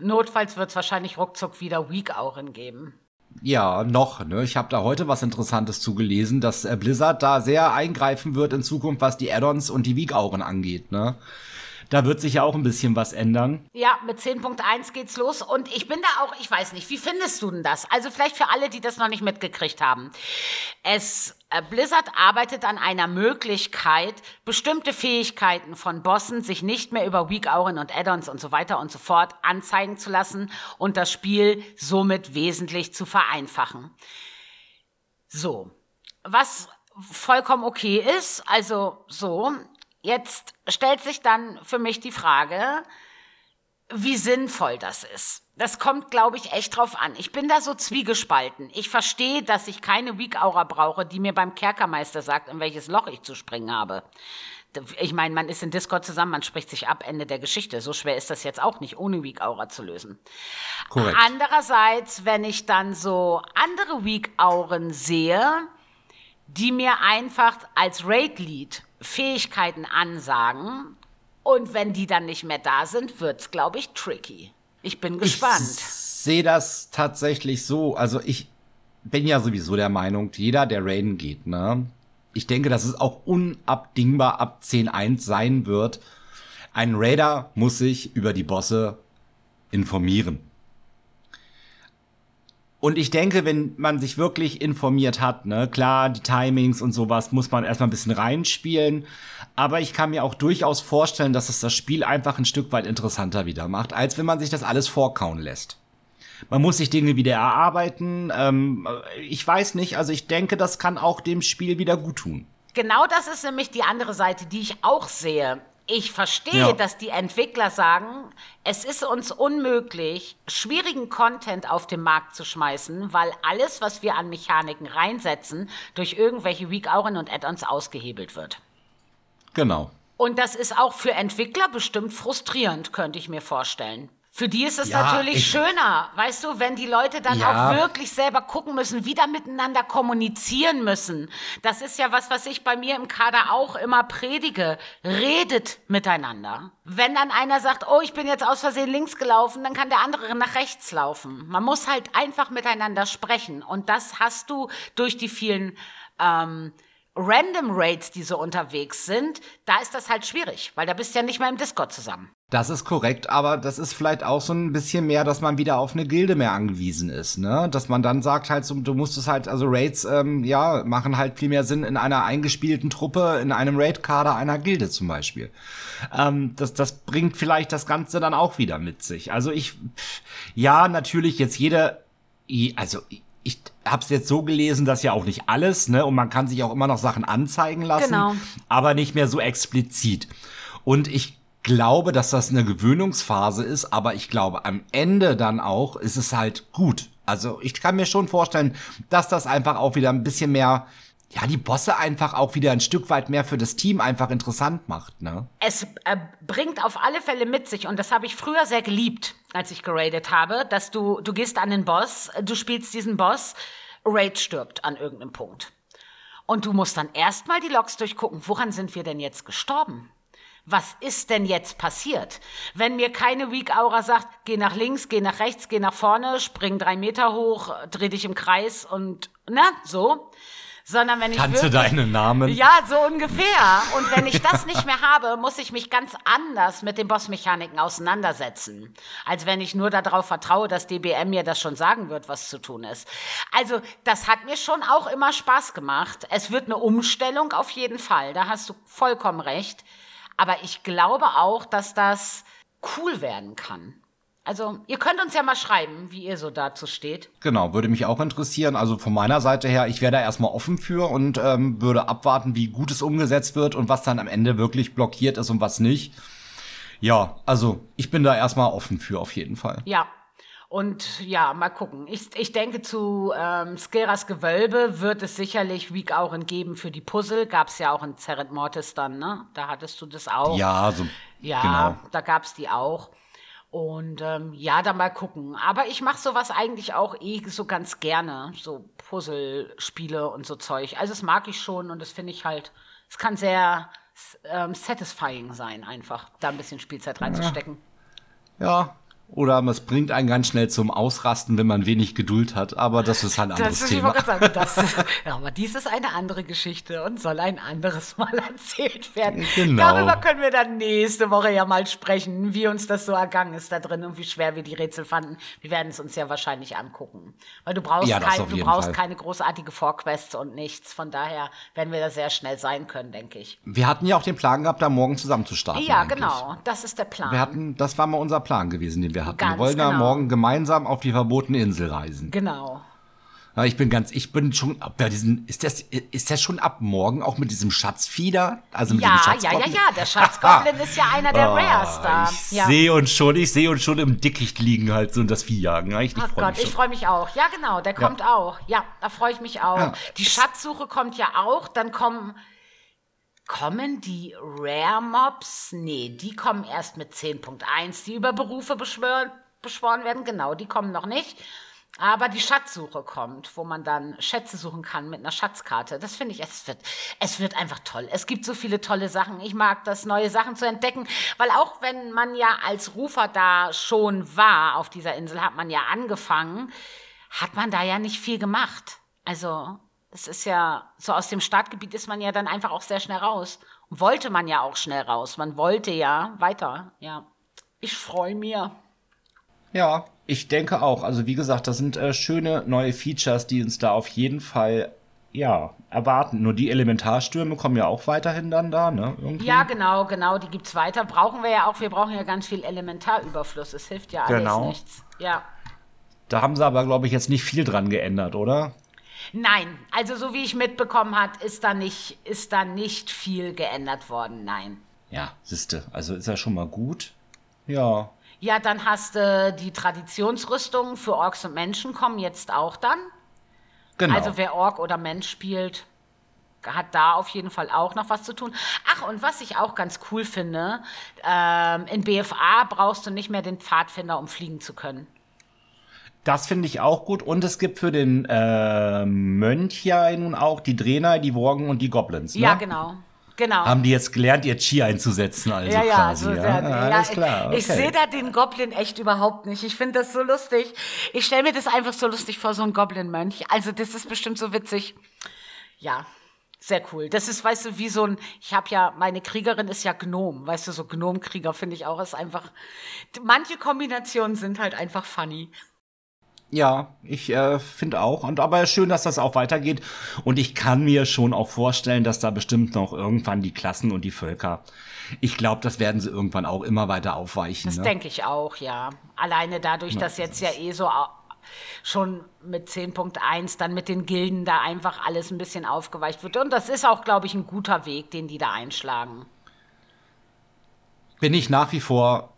[SPEAKER 1] Notfalls wird's wahrscheinlich ruckzuck wieder Weak-Auren geben.
[SPEAKER 2] Ja, noch. Ne? Ich habe da heute was Interessantes zugelesen, dass äh, Blizzard da sehr eingreifen wird in Zukunft, was die Add-ons und die Weak-Auren angeht. Ne? Da wird sich ja auch ein bisschen was ändern.
[SPEAKER 1] Ja, mit 10.1 geht's los. Und ich bin da auch, ich weiß nicht, wie findest du denn das? Also vielleicht für alle, die das noch nicht mitgekriegt haben. Es, äh, Blizzard arbeitet an einer Möglichkeit, bestimmte Fähigkeiten von Bossen sich nicht mehr über Weak Auren und Add-ons und so weiter und so fort anzeigen zu lassen und das Spiel somit wesentlich zu vereinfachen. So. Was vollkommen okay ist, also so, Jetzt stellt sich dann für mich die Frage, wie sinnvoll das ist. Das kommt, glaube ich, echt drauf an. Ich bin da so zwiegespalten. Ich verstehe, dass ich keine Weak Aura brauche, die mir beim Kerkermeister sagt, in welches Loch ich zu springen habe. Ich meine, man ist in Discord zusammen, man spricht sich ab, Ende der Geschichte. So schwer ist das jetzt auch nicht, ohne Weak Aura zu lösen. Korrekt. Andererseits, wenn ich dann so andere Weak Auren sehe, die mir einfach als Raid-Lead Fähigkeiten ansagen. Und wenn die dann nicht mehr da sind, wird's, glaube ich, tricky. Ich bin gespannt. Ich
[SPEAKER 2] sehe das tatsächlich so. Also ich bin ja sowieso der Meinung, jeder, der Raiden geht, ne? Ich denke, dass es auch unabdingbar ab 10.1 sein wird. Ein Raider muss sich über die Bosse informieren. Und ich denke, wenn man sich wirklich informiert hat, ne, klar, die Timings und sowas muss man erstmal ein bisschen reinspielen. Aber ich kann mir auch durchaus vorstellen, dass es das Spiel einfach ein Stück weit interessanter wieder macht, als wenn man sich das alles vorkauen lässt. Man muss sich Dinge wieder erarbeiten. Ähm, ich weiß nicht, also ich denke, das kann auch dem Spiel wieder gut tun.
[SPEAKER 1] Genau das ist nämlich die andere Seite, die ich auch sehe. Ich verstehe, ja. dass die Entwickler sagen, es ist uns unmöglich, schwierigen Content auf den Markt zu schmeißen, weil alles, was wir an Mechaniken reinsetzen, durch irgendwelche Weak-Auren und Add-ons ausgehebelt wird.
[SPEAKER 2] Genau.
[SPEAKER 1] Und das ist auch für Entwickler bestimmt frustrierend, könnte ich mir vorstellen. Für die ist es ja, natürlich schöner, weißt du, wenn die Leute dann ja. auch wirklich selber gucken müssen, wieder miteinander kommunizieren müssen. Das ist ja was, was ich bei mir im Kader auch immer predige. Redet miteinander. Wenn dann einer sagt, oh, ich bin jetzt aus Versehen links gelaufen, dann kann der andere nach rechts laufen. Man muss halt einfach miteinander sprechen. Und das hast du durch die vielen ähm, Random Raids, die so unterwegs sind, da ist das halt schwierig, weil da bist du ja nicht mehr im Discord zusammen.
[SPEAKER 2] Das ist korrekt, aber das ist vielleicht auch so ein bisschen mehr, dass man wieder auf eine Gilde mehr angewiesen ist, ne? Dass man dann sagt halt so, du musst es halt, also Raids, ähm, ja, machen halt viel mehr Sinn in einer eingespielten Truppe, in einem Raid-Kader einer Gilde zum Beispiel. Ähm, das, das bringt vielleicht das Ganze dann auch wieder mit sich. Also ich, ja, natürlich jetzt jeder, also ich habe es jetzt so gelesen, dass ja auch nicht alles, ne? Und man kann sich auch immer noch Sachen anzeigen lassen, genau. aber nicht mehr so explizit. Und ich glaube, dass das eine Gewöhnungsphase ist, aber ich glaube, am Ende dann auch ist es halt gut. Also ich kann mir schon vorstellen, dass das einfach auch wieder ein bisschen mehr, ja, die Bosse einfach auch wieder ein Stück weit mehr für das Team einfach interessant macht, ne?
[SPEAKER 1] Es äh, bringt auf alle Fälle mit sich, und das habe ich früher sehr geliebt, als ich geradet habe, dass du, du gehst an den Boss, du spielst diesen Boss, Raid stirbt an irgendeinem Punkt. Und du musst dann erstmal die Logs durchgucken, woran sind wir denn jetzt gestorben? Was ist denn jetzt passiert? Wenn mir keine Weak Aura sagt, geh nach links, geh nach rechts, geh nach vorne, spring drei Meter hoch, dreh dich im Kreis und, na, so. Sondern wenn ich
[SPEAKER 2] Tanze wirklich, deinen Namen.
[SPEAKER 1] Ja, so ungefähr. Und wenn ich das nicht mehr habe, muss ich mich ganz anders mit den Bossmechaniken auseinandersetzen. Als wenn ich nur darauf vertraue, dass DBM mir das schon sagen wird, was zu tun ist. Also, das hat mir schon auch immer Spaß gemacht. Es wird eine Umstellung auf jeden Fall. Da hast du vollkommen recht. Aber ich glaube auch, dass das cool werden kann. Also, ihr könnt uns ja mal schreiben, wie ihr so dazu steht.
[SPEAKER 2] Genau, würde mich auch interessieren. Also von meiner Seite her, ich wäre da erstmal offen für und ähm, würde abwarten, wie gut es umgesetzt wird und was dann am Ende wirklich blockiert ist und was nicht. Ja, also ich bin da erstmal offen für auf jeden Fall.
[SPEAKER 1] Ja, und ja, mal gucken. Ich, ich denke, zu ähm, Skeras Gewölbe wird es sicherlich Week auch geben für die Puzzle. Gab es ja auch in Zerret Mortis dann, ne? Da hattest du das auch.
[SPEAKER 2] Ja, so.
[SPEAKER 1] Ja, genau. da gab es die auch. Und ähm, ja, dann mal gucken. Aber ich mache sowas eigentlich auch eh so ganz gerne. So Puzzle-Spiele und so Zeug. Also das mag ich schon und das finde ich halt, es kann sehr ähm, satisfying sein, einfach da ein bisschen Spielzeit reinzustecken.
[SPEAKER 2] Ja. ja, oder es bringt einen ganz schnell zum Ausrasten, wenn man wenig Geduld hat. Aber das ist halt ein anderes das ist, Thema.
[SPEAKER 1] Sagen, das, ja, aber dies ist eine andere Geschichte und soll ein anderes Mal erzählt werden. Genau. Darüber können wir dann nächste Woche ja mal sprechen, wie uns das so ergangen ist da drin und wie schwer wir die Rätsel fanden. Wir werden es uns ja wahrscheinlich angucken. Weil du brauchst, ja, kein, du brauchst keine großartige Vorquests und nichts. Von daher werden wir da sehr schnell sein können, denke ich.
[SPEAKER 2] Wir hatten ja auch den Plan gehabt, da morgen zusammen zu starten.
[SPEAKER 1] Ja, eigentlich. genau. Das ist der Plan.
[SPEAKER 2] Wir hatten, das war mal unser Plan gewesen, den wir wir hatten. Ganz wir wollen genau. ja morgen gemeinsam auf die verbotene Insel reisen.
[SPEAKER 1] Genau.
[SPEAKER 2] Ja, ich bin ganz, ich bin schon bei diesen, ist das, ist das schon ab morgen auch mit diesem Schatzfieder?
[SPEAKER 1] Also mit ja, ja, ja, ja, der Schatzgoblin ist ja einer der oh, Rares da.
[SPEAKER 2] Ich
[SPEAKER 1] ja.
[SPEAKER 2] sehe uns schon, ich sehe uns schon im Dickicht liegen halt so und das Vieh jagen. Ja, ich
[SPEAKER 1] oh Gott, ich freue mich auch. Ja, genau, der kommt auch. Ja, da freue ich mich auch. Die Schatzsuche kommt ja auch, dann kommen Kommen die Rare Mobs? Nee, die kommen erst mit 10.1, die über Berufe beschwören, beschworen werden. Genau, die kommen noch nicht. Aber die Schatzsuche kommt, wo man dann Schätze suchen kann mit einer Schatzkarte. Das finde ich, es wird, es wird einfach toll. Es gibt so viele tolle Sachen. Ich mag das, neue Sachen zu entdecken, weil auch wenn man ja als Rufer da schon war auf dieser Insel, hat man ja angefangen, hat man da ja nicht viel gemacht. Also das ist ja, so aus dem Startgebiet ist man ja dann einfach auch sehr schnell raus. Und wollte man ja auch schnell raus. Man wollte ja weiter, ja. Ich freue mich.
[SPEAKER 2] Ja, ich denke auch. Also wie gesagt, das sind äh, schöne neue Features, die uns da auf jeden Fall ja, erwarten. Nur die Elementarstürme kommen ja auch weiterhin dann da, ne?
[SPEAKER 1] Irgendwie. Ja, genau, genau, die gibt's weiter. Brauchen wir ja auch, wir brauchen ja ganz viel Elementarüberfluss. Es hilft ja alles genau. nichts. Ja.
[SPEAKER 2] Da haben sie aber, glaube ich, jetzt nicht viel dran geändert, oder?
[SPEAKER 1] Nein, also so wie ich mitbekommen habe, ist da nicht, ist da nicht viel geändert worden. Nein.
[SPEAKER 2] Ja, siehste, also ist ja schon mal gut. Ja.
[SPEAKER 1] Ja, dann hast du die Traditionsrüstungen für Orks und Menschen kommen jetzt auch dann. Genau. Also wer Ork oder Mensch spielt, hat da auf jeden Fall auch noch was zu tun. Ach, und was ich auch ganz cool finde, ähm, in BFA brauchst du nicht mehr den Pfadfinder, um fliegen zu können.
[SPEAKER 2] Das finde ich auch gut. Und es gibt für den äh, Mönch ja nun auch die Trainer, die Worgen und die Goblins. Ne?
[SPEAKER 1] Ja, genau. Genau.
[SPEAKER 2] Haben die jetzt gelernt, ihr Chi einzusetzen, also ja, ja, quasi. So, ja, ja,
[SPEAKER 1] ja alles klar. Okay. Ich sehe da den Goblin echt überhaupt nicht. Ich finde das so lustig. Ich stelle mir das einfach so lustig vor, so ein Goblin-Mönch. Also das ist bestimmt so witzig. Ja, sehr cool. Das ist, weißt du, wie so ein, ich habe ja, meine Kriegerin ist ja Gnom, weißt du, so Gnomkrieger finde ich auch, ist einfach, manche Kombinationen sind halt einfach funny.
[SPEAKER 2] Ja, ich äh, finde auch. Und aber schön, dass das auch weitergeht. Und ich kann mir schon auch vorstellen, dass da bestimmt noch irgendwann die Klassen und die Völker. Ich glaube, das werden sie irgendwann auch immer weiter aufweichen.
[SPEAKER 1] Das ne? denke ich auch, ja. Alleine dadurch, ja, dass jetzt ja eh so schon mit 10.1 dann mit den Gilden da einfach alles ein bisschen aufgeweicht wird. Und das ist auch, glaube ich, ein guter Weg, den die da einschlagen.
[SPEAKER 2] bin ich nach wie vor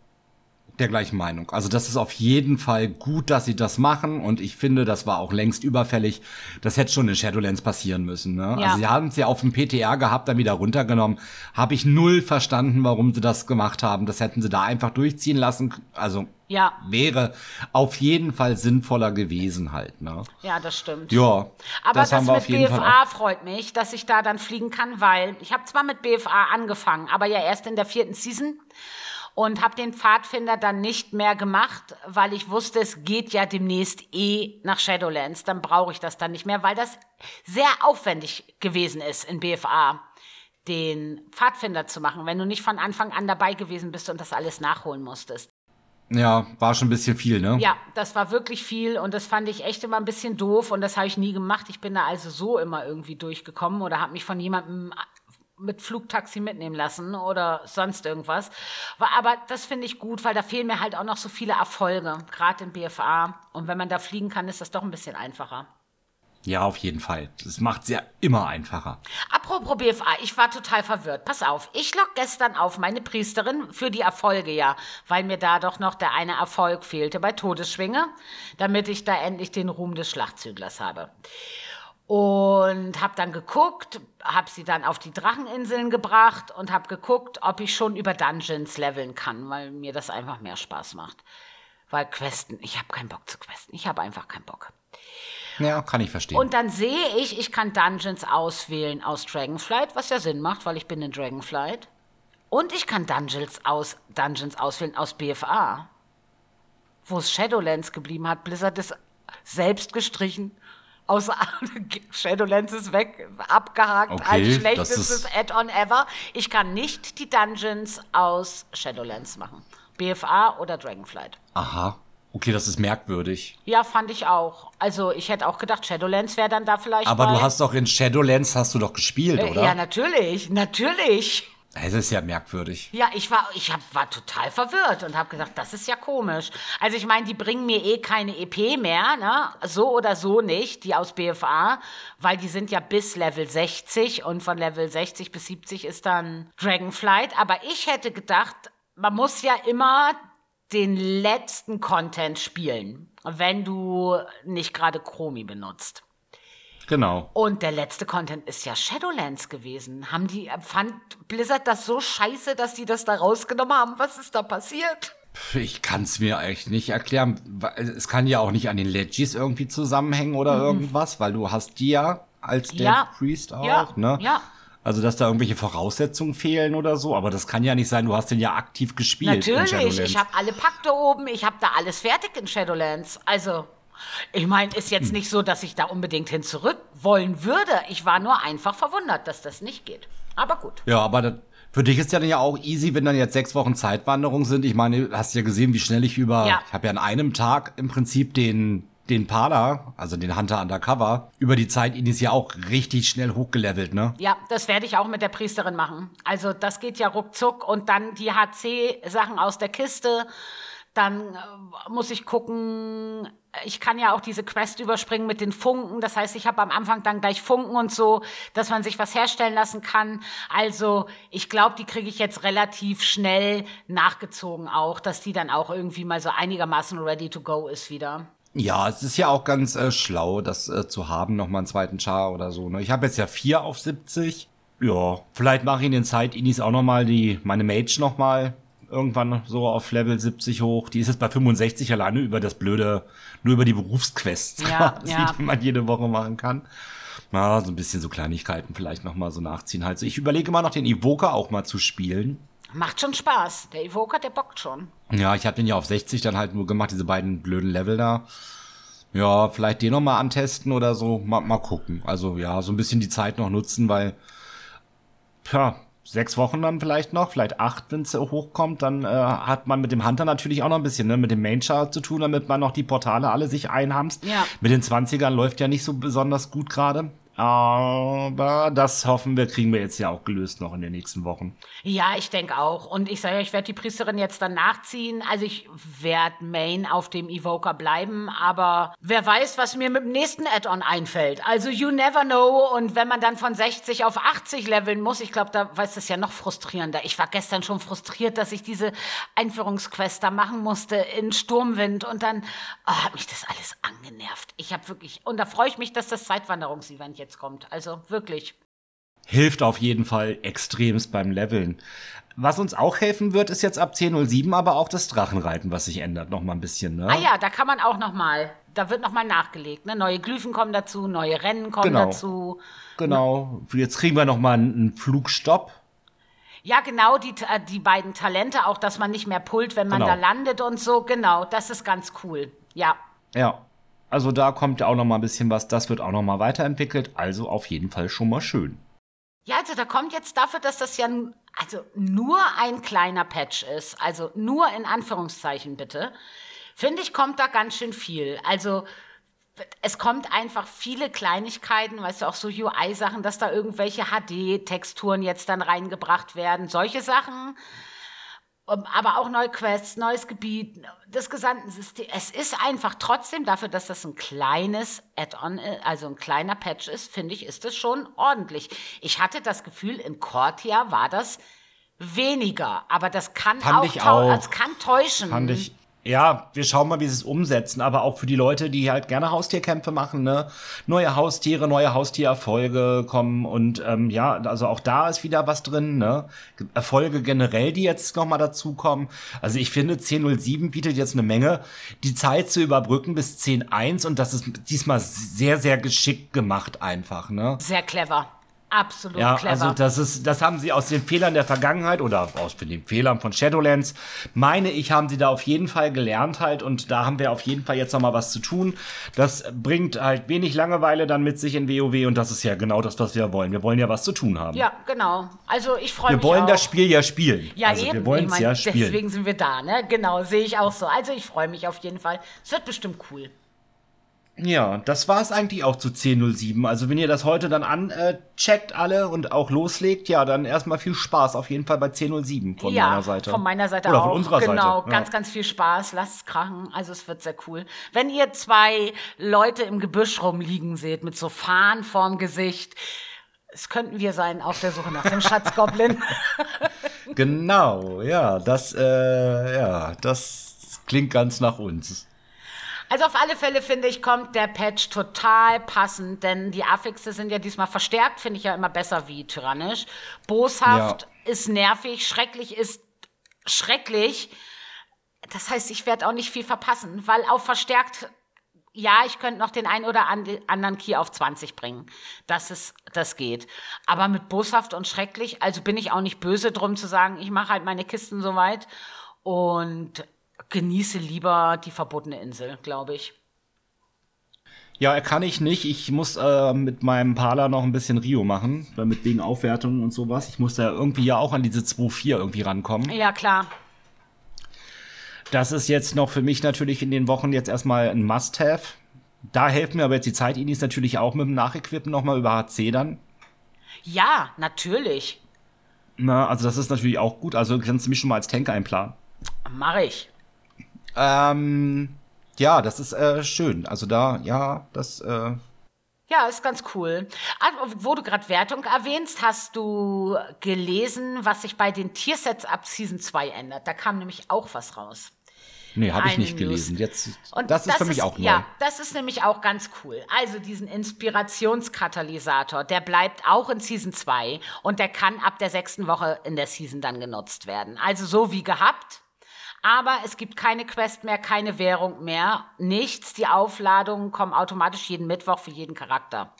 [SPEAKER 2] der gleichen Meinung. Also das ist auf jeden Fall gut, dass sie das machen und ich finde, das war auch längst überfällig. Das hätte schon in Shadowlands passieren müssen. Ne?
[SPEAKER 1] Ja.
[SPEAKER 2] Also sie haben es ja auf dem PTR gehabt, dann wieder runtergenommen. Habe ich null verstanden, warum sie das gemacht haben. Das hätten sie da einfach durchziehen lassen. Also
[SPEAKER 1] Ja,
[SPEAKER 2] wäre auf jeden Fall sinnvoller gewesen halt. Ne?
[SPEAKER 1] ja, das stimmt.
[SPEAKER 2] Ja,
[SPEAKER 1] Aber das,
[SPEAKER 2] wir
[SPEAKER 1] mit BFA freut mich, dass ich da dann fliegen kann, weil ich habe zwar mit BFA angefangen, aber ja erst in der vierten Season und habe den Pfadfinder dann nicht mehr gemacht, weil ich wusste, es geht ja demnächst eh nach Shadowlands. Dann brauche ich das dann nicht mehr, weil das sehr aufwendig gewesen ist in BFA, den Pfadfinder zu machen, wenn du nicht von Anfang an dabei gewesen bist und das alles nachholen musstest.
[SPEAKER 2] Ja, war schon ein bisschen viel, ne?
[SPEAKER 1] Ja, das war wirklich viel und das fand ich echt immer ein bisschen doof und das habe ich nie gemacht. Ich bin da also so immer irgendwie durchgekommen oder habe mich von jemandem mit Flugtaxi mitnehmen lassen oder sonst irgendwas. Aber das finde ich gut, weil da fehlen mir halt auch noch so viele Erfolge, gerade im BFA. Und wenn man da fliegen kann, ist das doch ein bisschen einfacher.
[SPEAKER 2] Ja, auf jeden Fall. Das macht es ja immer einfacher.
[SPEAKER 1] Apropos BFA, ich war total verwirrt. Pass auf, ich log gestern auf meine Priesterin für die Erfolge ja, weil mir da doch noch der eine Erfolg fehlte bei Todesschwinge, damit ich da endlich den Ruhm des Schlachtzüglers habe. Und habe dann geguckt, habe sie dann auf die Dracheninseln gebracht und habe geguckt, ob ich schon über Dungeons leveln kann, weil mir das einfach mehr Spaß macht. Weil Questen, ich habe keinen Bock zu questen. Ich habe einfach keinen Bock.
[SPEAKER 2] Ja, kann ich verstehen.
[SPEAKER 1] Und dann sehe ich, ich kann Dungeons auswählen aus Dragonflight, was ja Sinn macht, weil ich bin in Dragonflight. Und ich kann Dungeons, aus, Dungeons auswählen aus BFA. Wo es Shadowlands geblieben hat. Blizzard ist selbst gestrichen. Außer Shadowlands ist weg, abgehakt,
[SPEAKER 2] Okay,
[SPEAKER 1] als schlechtestes Add-on ever. Ich kann nicht die Dungeons aus Shadowlands machen. BFA oder Dragonflight.
[SPEAKER 2] Aha. Okay, das ist merkwürdig.
[SPEAKER 1] Ja, fand ich auch. Also ich hätte auch gedacht, Shadowlands wäre dann da vielleicht
[SPEAKER 2] Aber
[SPEAKER 1] bei.
[SPEAKER 2] du hast doch in Shadowlands hast du doch gespielt,
[SPEAKER 1] Äh,
[SPEAKER 2] oder?
[SPEAKER 1] Ja, natürlich, natürlich.
[SPEAKER 2] Es ist ja merkwürdig.
[SPEAKER 1] Ja, ich war, ich hab, war total verwirrt und habe gedacht, das ist ja komisch. Also ich meine, die bringen mir eh keine EP mehr, ne? So oder so nicht, die aus BFA, weil die sind ja bis Level 60 und von Level 60 bis 70 ist dann Dragonflight. Aber ich hätte gedacht, man muss ja immer den letzten Content spielen, wenn du nicht gerade Chromie benutzt.
[SPEAKER 2] Genau.
[SPEAKER 1] Und der letzte Content ist ja Shadowlands gewesen. Haben die, fand Blizzard das so scheiße, dass die das da rausgenommen haben? Was ist da passiert?
[SPEAKER 2] Ich kann es mir echt nicht erklären. weil Es kann ja auch nicht an den Legis irgendwie zusammenhängen oder irgendwas, weil du hast die ja als der
[SPEAKER 1] Mhm. Ja.
[SPEAKER 2] Priest auch,
[SPEAKER 1] Ja,
[SPEAKER 2] ne?
[SPEAKER 1] ja.
[SPEAKER 2] Also, dass da irgendwelche Voraussetzungen fehlen oder so, aber das kann ja nicht sein, du hast den ja aktiv gespielt.
[SPEAKER 1] Natürlich, ich habe alle Pakte oben, ich habe da alles fertig in Shadowlands. Also, ich meine, ist
[SPEAKER 2] Hm.
[SPEAKER 1] jetzt nicht so, dass ich da unbedingt hin zurück wollen würde. Ich war nur einfach verwundert, dass das nicht geht. Aber gut.
[SPEAKER 2] Ja, aber das, für dich ist ja dann ja auch easy, wenn dann jetzt sechs Wochen Zeitwanderung sind. Ich meine, du hast ja gesehen, wie schnell ich über,
[SPEAKER 1] Ja.
[SPEAKER 2] ich habe ja an einem Tag im Prinzip den, den Pader, also den Hunter Undercover, über die Zeit ihn ist ja auch richtig schnell hochgelevelt, ne?
[SPEAKER 1] Ja, das werde ich auch mit der Priesterin machen. Also das geht ja ruckzuck und dann die HC-Sachen aus der Kiste. Dann äh, muss ich gucken, ich kann ja auch diese Quest überspringen mit den Funken. Das heißt, ich habe am Anfang dann gleich Funken und so, dass man sich was herstellen lassen kann. Also ich glaube, die kriege ich jetzt relativ schnell nachgezogen auch, dass die dann auch irgendwie mal so einigermaßen ready to go ist wieder.
[SPEAKER 2] Ja, es ist ja auch ganz äh, schlau, das äh, zu haben, nochmal einen zweiten Char oder so. Ne? Ich habe jetzt ja vier auf 70. Ja, vielleicht mache ich in den Zeit-Inis auch nochmal die, meine Mage nochmal irgendwann so auf Level 70 hoch. Die ist jetzt bei 65 alleine über das blöde, nur über die Berufsquests,
[SPEAKER 1] Ja,
[SPEAKER 2] quasi,
[SPEAKER 1] ja.
[SPEAKER 2] die man jede Woche machen kann. Na, so ein bisschen so Kleinigkeiten vielleicht nochmal so nachziehen halt. So, ich überlege immer noch den Evoker auch mal zu spielen.
[SPEAKER 1] Macht schon Spaß. Der Evoker, der bockt schon.
[SPEAKER 2] Ja, ich habe den ja auf 60 dann halt nur gemacht, diese beiden blöden Level da. Ja, vielleicht den noch mal antesten oder so. Mal, mal gucken. Also ja, so ein bisschen die Zeit noch nutzen, weil ja, sechs Wochen dann vielleicht noch, vielleicht acht, wenn es hochkommt, dann äh, hat man mit dem Hunter natürlich auch noch ein bisschen ne, mit dem Main Chart zu tun, damit man noch die Portale alle sich einhamst.
[SPEAKER 1] Ja.
[SPEAKER 2] Mit den 20ern läuft ja nicht so besonders gut gerade. Aber das hoffen wir, kriegen wir jetzt ja auch gelöst noch in den nächsten Wochen.
[SPEAKER 1] Ja, ich denke auch. Und ich sage, ich werde die Priesterin jetzt dann nachziehen. Also ich werde Main auf dem Evoker bleiben, aber wer weiß, was mir mit dem nächsten Add-on einfällt. Also you never know. Und wenn man dann von 60 auf 80 leveln muss, ich glaube, da weiß das ja noch frustrierender. Ich war gestern schon frustriert, dass ich diese Einführungsquest da machen musste in Sturmwind und dann oh, hat mich das alles angenervt. Ich habe wirklich, und da freue ich mich, dass das Zeitwanderungsevent jetzt kommt. Also wirklich.
[SPEAKER 2] Hilft auf jeden Fall extremst beim Leveln. Was uns auch helfen wird, ist jetzt ab 10.07 aber auch das Drachenreiten, was sich ändert, noch mal ein bisschen. Ne?
[SPEAKER 1] Ah ja, da kann man auch noch mal, da wird noch mal nachgelegt. Ne? Neue Glyphen kommen dazu, neue Rennen kommen
[SPEAKER 2] Genau.
[SPEAKER 1] dazu.
[SPEAKER 2] Genau. Jetzt kriegen wir noch mal einen Flugstopp.
[SPEAKER 1] Ja, genau, die, äh, die beiden Talente, auch dass man nicht mehr pullt, wenn man
[SPEAKER 2] Genau.
[SPEAKER 1] da landet und so. Genau, das ist ganz cool. Ja.
[SPEAKER 2] Ja. Also da kommt ja auch noch mal ein bisschen was. Das wird auch noch mal weiterentwickelt. Also auf jeden Fall schon mal schön.
[SPEAKER 1] Ja, also da kommt jetzt dafür, dass das ja also nur ein kleiner Patch ist, also nur in Anführungszeichen bitte, finde ich, kommt da ganz schön viel. Also es kommt einfach viele Kleinigkeiten, weißt du, auch so UI-Sachen, dass da irgendwelche HD-Texturen jetzt dann reingebracht werden, solche Sachen. Um, Aber auch neue Quests, neues Gebiet, das gesamte System. Es ist einfach trotzdem dafür, dass das ein kleines Add-on, also ein kleiner Patch ist, finde ich, ist es schon ordentlich. Ich hatte das Gefühl, in Cortia war das weniger, aber das kann
[SPEAKER 2] Fand
[SPEAKER 1] auch,
[SPEAKER 2] ich auch.
[SPEAKER 1] Das kann täuschen.
[SPEAKER 2] Fand ich. Ja, wir schauen mal, wie sie es umsetzen, aber auch für die Leute, die halt gerne Haustierkämpfe machen, ne? Neue Haustiere, neue Haustiererfolge kommen und ähm, ja, also auch da ist wieder was drin, ne? Erfolge generell, die jetzt nochmal dazukommen. Also ich finde, 10.07 bietet jetzt eine Menge, die Zeit zu überbrücken bis 10.1 und das ist diesmal sehr, sehr geschickt gemacht einfach, ne?
[SPEAKER 1] Sehr clever. Absolut
[SPEAKER 2] Ja,
[SPEAKER 1] clever.
[SPEAKER 2] also das ist, das haben sie aus den Fehlern der Vergangenheit oder aus den Fehlern von Shadowlands, meine ich, haben sie da auf jeden Fall gelernt halt und da haben wir auf jeden Fall jetzt noch mal was zu tun. Das bringt halt wenig Langeweile dann mit sich in WoW und das ist ja genau das, was wir wollen. Wir wollen ja was zu tun haben.
[SPEAKER 1] ja, genau. Also ich freue
[SPEAKER 2] wir
[SPEAKER 1] mich
[SPEAKER 2] wollen
[SPEAKER 1] auch.
[SPEAKER 2] das Spiel ja spielen.
[SPEAKER 1] Ja,
[SPEAKER 2] also
[SPEAKER 1] eben.
[SPEAKER 2] wir wollen
[SPEAKER 1] ich
[SPEAKER 2] es
[SPEAKER 1] mein,
[SPEAKER 2] ja spielen.
[SPEAKER 1] Deswegen sind wir da, ne? Genau, sehe ich auch so. Also ich freue mich auf jeden Fall. Es wird bestimmt cool.
[SPEAKER 2] Ja, das war es eigentlich auch zu 10.07. Also wenn ihr das heute dann ancheckt alle und auch loslegt, ja, dann erstmal viel Spaß auf jeden Fall bei 10.07 von
[SPEAKER 1] ja,
[SPEAKER 2] meiner Seite.
[SPEAKER 1] von meiner Seite
[SPEAKER 2] Oder
[SPEAKER 1] auch.
[SPEAKER 2] von unserer
[SPEAKER 1] genau,
[SPEAKER 2] Seite.
[SPEAKER 1] ganz, ganz viel Spaß. Lasst es krachen. Also es wird sehr cool. Wenn ihr zwei Leute im Gebüsch rumliegen seht mit so Fahnen vorm Gesicht, es könnten wir sein auf der Suche nach dem Schatzgoblin.
[SPEAKER 2] Genau, ja, das, äh, ja, das klingt ganz nach uns.
[SPEAKER 1] Also auf alle Fälle finde ich, kommt der Patch total passend, denn die Affixe sind ja diesmal verstärkt, finde ich ja immer besser wie tyrannisch. Boshaft ist nervig, schrecklich ist schrecklich. Das heißt, ich werde auch nicht viel verpassen, weil auf verstärkt, ja, ich könnte noch den einen oder ande- anderen Key auf 20 bringen. Das ist, das geht. Aber mit boshaft und schrecklich, also bin ich auch nicht böse drum zu sagen, ich mache halt meine Kisten soweit und genieße lieber die verbotene Insel, glaube ich.
[SPEAKER 2] Ja, kann ich nicht. Ich muss äh, mit meinem Parler noch ein bisschen Rio machen, damit wegen Aufwertungen und sowas. Ich muss da irgendwie ja auch an diese 2.4 irgendwie rankommen.
[SPEAKER 1] Ja, klar.
[SPEAKER 2] Das ist jetzt noch für mich natürlich in den Wochen jetzt erstmal ein Must-Have. Da helfen mir aber jetzt die Zeit-Inis natürlich auch mit dem Nachequippen nochmal über HC dann.
[SPEAKER 1] Ja, natürlich.
[SPEAKER 2] Na, also das ist natürlich auch gut. Also kannst du mich schon mal als Tank einplanen.
[SPEAKER 1] Mache ich.
[SPEAKER 2] Ähm, ja, das ist äh, schön. Also da, ja, das, äh,
[SPEAKER 1] Ja, ist ganz cool. Wo du gerade Wertung erwähnst, hast du gelesen, was sich bei den Tiersets ab Season 2 ändert. Da kam nämlich auch was raus.
[SPEAKER 2] nee, habe ich nicht
[SPEAKER 1] News.
[SPEAKER 2] gelesen. Jetzt,
[SPEAKER 1] Und
[SPEAKER 2] das ist für mich auch neu.
[SPEAKER 1] Ja, das ist nämlich auch ganz cool. Also diesen Inspirationskatalysator, der bleibt auch in Season 2 und der kann ab der sechsten Woche in der Season dann genutzt werden. Also so wie gehabt. Aber es gibt keine Quest mehr, keine Währung mehr, nichts. Die Aufladungen kommen automatisch jeden Mittwoch für jeden Charakter.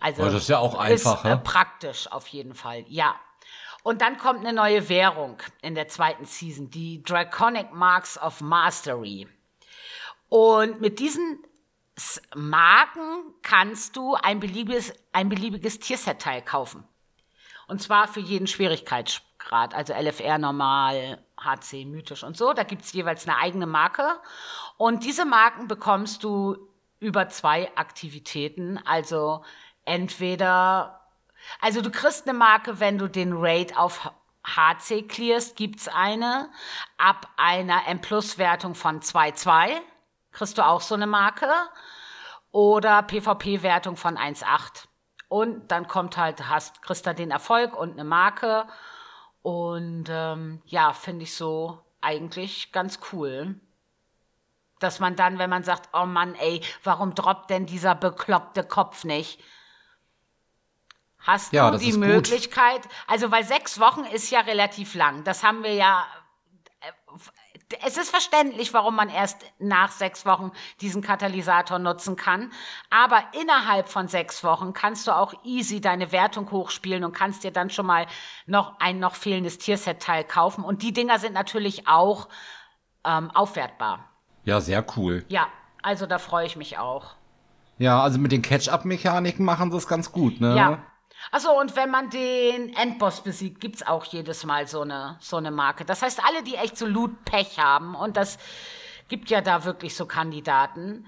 [SPEAKER 1] Also
[SPEAKER 2] Oh, das ist ja auch einfach,
[SPEAKER 1] ist, äh, praktisch auf jeden Fall, ja. Und dann kommt eine neue Währung in der zweiten Season, die Draconic Marks of Mastery. Und mit diesen Marken kannst du ein beliebiges, ein beliebiges Tierset-Teil kaufen. Und zwar für jeden Schwierigkeitsgrad, also LFR normal, HC mythisch und so. Da gibt's jeweils eine eigene Marke. Und diese Marken bekommst du über zwei Aktivitäten. Also entweder, also du kriegst eine Marke, wenn du den Raid auf HC clearst, gibt's eine. Ab einer M-Plus-Wertung von 2,2 kriegst du auch so eine Marke. Oder PvP-Wertung von 1,8. Und dann kommt halt, hast, kriegst du den Erfolg und eine Marke. Und ähm, ja, finde ich so eigentlich ganz cool. Dass man dann, wenn man sagt, oh Mann, ey, warum droppt denn dieser bekloppte Kopf nicht? Hast
[SPEAKER 2] Ja,
[SPEAKER 1] du die
[SPEAKER 2] ist gut.
[SPEAKER 1] Möglichkeit, also weil sechs Wochen ist ja relativ lang. Das haben wir ja. Es ist verständlich, warum man erst nach sechs Wochen diesen Katalysator nutzen kann. Aber innerhalb von sechs Wochen kannst du auch easy deine Wertung hochspielen und kannst dir dann schon mal noch ein noch fehlendes Tierset-Teil kaufen. Und die Dinger sind natürlich auch ähm, aufwertbar.
[SPEAKER 2] Ja, sehr cool.
[SPEAKER 1] Ja, also da freue ich mich auch.
[SPEAKER 2] Ja, also mit den Catch-up-Mechaniken machen sie es ganz gut, ne?
[SPEAKER 1] Ja. Achso, und wenn man den Endboss besiegt, gibt's auch jedes Mal so eine, so eine Marke. Das heißt, alle, die echt so Loot-Pech haben, und das gibt ja da wirklich so Kandidaten,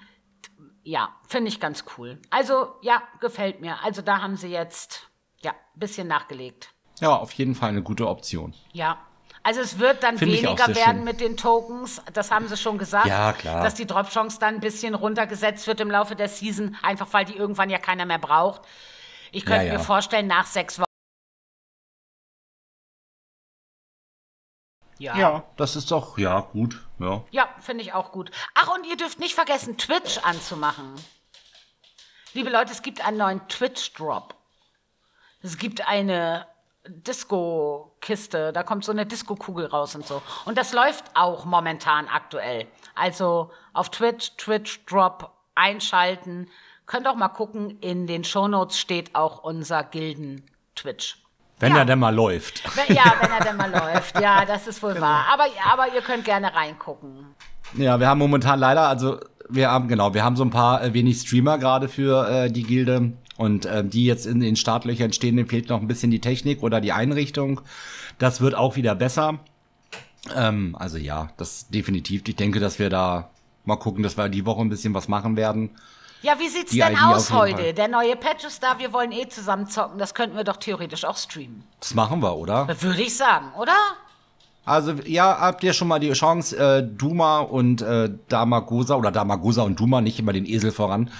[SPEAKER 1] ja, finde ich ganz cool. Also, ja, gefällt mir. Also, da haben sie jetzt, ja, ein bisschen nachgelegt.
[SPEAKER 2] Ja, auf jeden Fall eine gute Option.
[SPEAKER 1] Ja. Also es wird dann
[SPEAKER 2] auch
[SPEAKER 1] weniger werden
[SPEAKER 2] schön.
[SPEAKER 1] mit den Tokens, das haben sie schon gesagt.
[SPEAKER 2] Ja, klar.
[SPEAKER 1] Dass die Drop-Chance dann ein bisschen runtergesetzt wird im Laufe der Season, einfach weil die irgendwann ja keiner mehr braucht. Ich könnte
[SPEAKER 2] Ja, ja.
[SPEAKER 1] mir vorstellen, nach sechs Wochen. Ja.
[SPEAKER 2] Ja, das ist doch, ja, gut, ja.
[SPEAKER 1] Ja, finde ich auch gut. Ach, und ihr dürft nicht vergessen, Twitch anzumachen. Liebe Leute, es gibt einen neuen Twitch-Drop. Es gibt eine Disco-Kiste, da kommt so eine Disco-Kugel raus und so. Und das läuft auch momentan aktuell. Also auf Twitch, Twitch-Drop einschalten. Könnt auch mal gucken, in den Shownotes steht auch unser Gilden-Twitch.
[SPEAKER 2] Wenn
[SPEAKER 1] Ja.
[SPEAKER 2] er denn mal läuft.
[SPEAKER 1] Wenn- Ja, wenn er denn mal läuft. Ja, das ist wohl
[SPEAKER 2] Genau.
[SPEAKER 1] wahr. Aber, aber ihr könnt gerne reingucken.
[SPEAKER 2] Ja, wir haben momentan leider, also wir haben, genau, wir haben so ein paar äh, wenig Streamer gerade für äh, die Gilde. Und äh, die jetzt in den Startlöchern stehen, denen fehlt noch ein bisschen die Technik oder die Einrichtung. Das wird auch wieder besser. Ähm, also ja, das definitiv. Ich denke, dass wir da mal gucken, dass wir die Woche ein bisschen was machen werden.
[SPEAKER 1] Ja, wie sieht's
[SPEAKER 2] Die
[SPEAKER 1] denn
[SPEAKER 2] ID
[SPEAKER 1] aus heute? Der neue Patch ist da, wir wollen eh zusammen zocken. Das könnten wir doch theoretisch auch streamen.
[SPEAKER 2] Das machen wir, oder?
[SPEAKER 1] Würde ich sagen, oder?
[SPEAKER 2] Also ja, habt ihr schon mal die Chance, äh, Duma und äh, Damagosa oder Damagosa und Duma, nicht immer den Esel voran,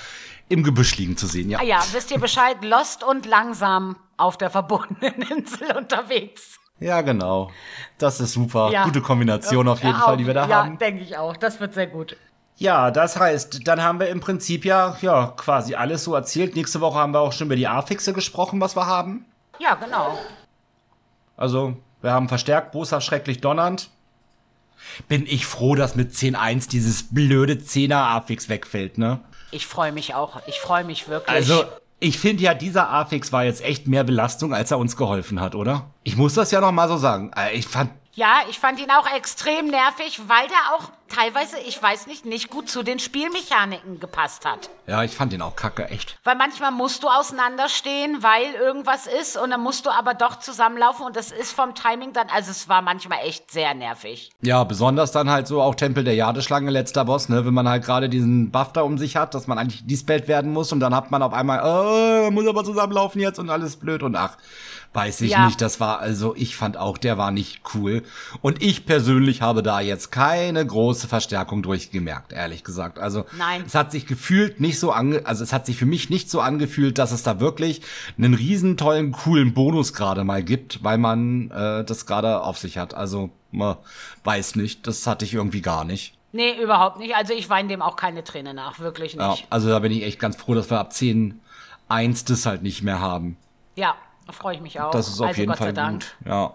[SPEAKER 2] im Gebüsch liegen zu sehen, ja.
[SPEAKER 1] Ah ja, wisst ihr Bescheid? Lost und langsam auf der verbotenen Insel unterwegs.
[SPEAKER 2] Ja, genau. Das ist super.
[SPEAKER 1] Ja.
[SPEAKER 2] Gute Kombination auf jeden
[SPEAKER 1] Ja,
[SPEAKER 2] Fall, die wir da
[SPEAKER 1] ja,
[SPEAKER 2] haben.
[SPEAKER 1] denke ich auch. Das wird sehr gut.
[SPEAKER 2] Ja, das heißt, dann haben wir im Prinzip ja, ja quasi alles so erzählt. Nächste Woche haben wir auch schon über die A-Fixe gesprochen, was wir haben.
[SPEAKER 1] Ja, genau.
[SPEAKER 2] Also, wir haben verstärkt, boshaft, schrecklich donnernd. Bin ich froh, dass mit 10.1 dieses blöde 10er A-Fix wegfällt, ne?
[SPEAKER 1] Ich freue mich auch. Ich freue mich wirklich.
[SPEAKER 2] Also, ich finde ja, dieser A-Fix war jetzt echt mehr Belastung, als er uns geholfen hat, oder? Ich muss das ja noch mal so sagen. Äh, Ich fand,
[SPEAKER 1] Ja, ich fand ihn auch extrem nervig, weil der auch teilweise, ich weiß nicht, nicht gut zu den Spielmechaniken gepasst hat.
[SPEAKER 2] ja, ich fand den auch kacke, echt.
[SPEAKER 1] Weil manchmal musst du auseinanderstehen, weil irgendwas ist und dann musst du aber doch zusammenlaufen und das ist vom Timing dann, also es war manchmal echt sehr nervig.
[SPEAKER 2] Ja, besonders dann halt so auch Tempel der Jadeschlange, letzter Boss, ne? Wenn man halt gerade diesen Buff da um sich hat, dass man eigentlich dispelled werden muss und dann hat man auf einmal, äh, muss aber zusammenlaufen jetzt und alles blöd und ach, weiß ich
[SPEAKER 1] Ja.
[SPEAKER 2] nicht. Das war, also ich fand auch, der war nicht cool. Und ich persönlich habe da jetzt keine große Verstärkung durchgemerkt, ehrlich gesagt. Also
[SPEAKER 1] Nein.
[SPEAKER 2] es hat sich gefühlt nicht so ange, also es hat sich für mich nicht so angefühlt, dass es da wirklich einen riesen tollen, coolen Bonus gerade mal gibt, weil man äh, das gerade auf sich hat. Also, man weiß nicht, das hatte ich irgendwie gar nicht.
[SPEAKER 1] Nee, überhaupt nicht. Also ich weine dem auch keine Träne nach, wirklich
[SPEAKER 2] Ja,
[SPEAKER 1] nicht.
[SPEAKER 2] also da bin ich echt ganz froh, dass wir ab 10 1 das halt nicht mehr haben.
[SPEAKER 1] Ja, da freue ich mich auch.
[SPEAKER 2] Das ist auf
[SPEAKER 1] also
[SPEAKER 2] jeden
[SPEAKER 1] Gott
[SPEAKER 2] Fall
[SPEAKER 1] sei Dank.
[SPEAKER 2] gut. Ja.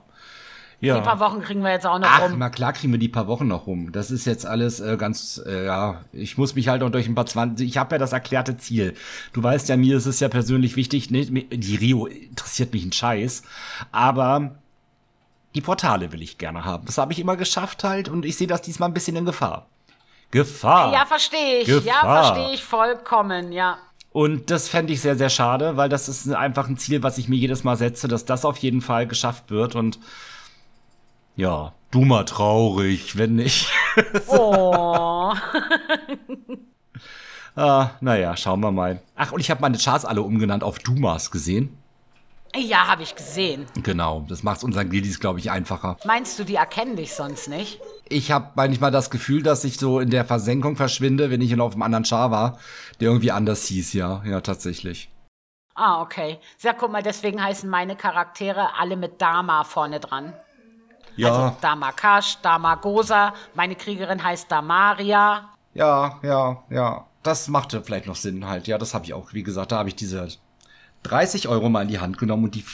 [SPEAKER 1] Die paar
[SPEAKER 2] Ja.
[SPEAKER 1] Wochen kriegen wir jetzt auch noch
[SPEAKER 2] Ach,
[SPEAKER 1] rum.
[SPEAKER 2] na klar kriegen wir die paar Wochen noch rum. Das ist jetzt alles äh, ganz, äh, ja, ich muss mich halt auch durch ein paar 20, ich habe ja das erklärte Ziel. Du weißt ja, mir ist es ja persönlich wichtig, mir- die Rio interessiert mich ein Scheiß, aber die Portale will ich gerne haben. Das habe ich immer geschafft halt und ich sehe das diesmal ein bisschen in Gefahr. Gefahr.
[SPEAKER 1] Ja, verstehe ich. Ja,
[SPEAKER 2] Gefahr.
[SPEAKER 1] verstehe ich vollkommen, ja.
[SPEAKER 2] Und das fände ich sehr, sehr schade, weil das ist einfach ein Ziel, was ich mir jedes Mal setze, dass das auf jeden Fall geschafft wird. Und ja, du mal traurig, wenn nicht.
[SPEAKER 1] Oh.
[SPEAKER 2] Ah, naja, schauen wir mal. Ach, und ich habe meine Charts alle umgenannt auf Dumas gesehen.
[SPEAKER 1] Ja, habe ich gesehen.
[SPEAKER 2] Genau, das macht unseren Gildis, glaube ich, einfacher.
[SPEAKER 1] Meinst du, die erkennen dich sonst nicht?
[SPEAKER 2] Ich habe manchmal das Gefühl, dass ich so in der Versenkung verschwinde, wenn ich auf einem anderen Char war, der irgendwie anders hieß, ja. Ja, tatsächlich.
[SPEAKER 1] Ah, okay. Ja, guck mal, deswegen heißen meine Charaktere alle mit Dama vorne dran.
[SPEAKER 2] Ja,
[SPEAKER 1] Also Damakash, Damagosa, meine Kriegerin heißt Damaria.
[SPEAKER 2] ja, ja, ja. Das machte vielleicht noch Sinn halt. Ja, das habe ich auch. Wie gesagt, da habe ich diese 30 Euro mal in die Hand genommen und die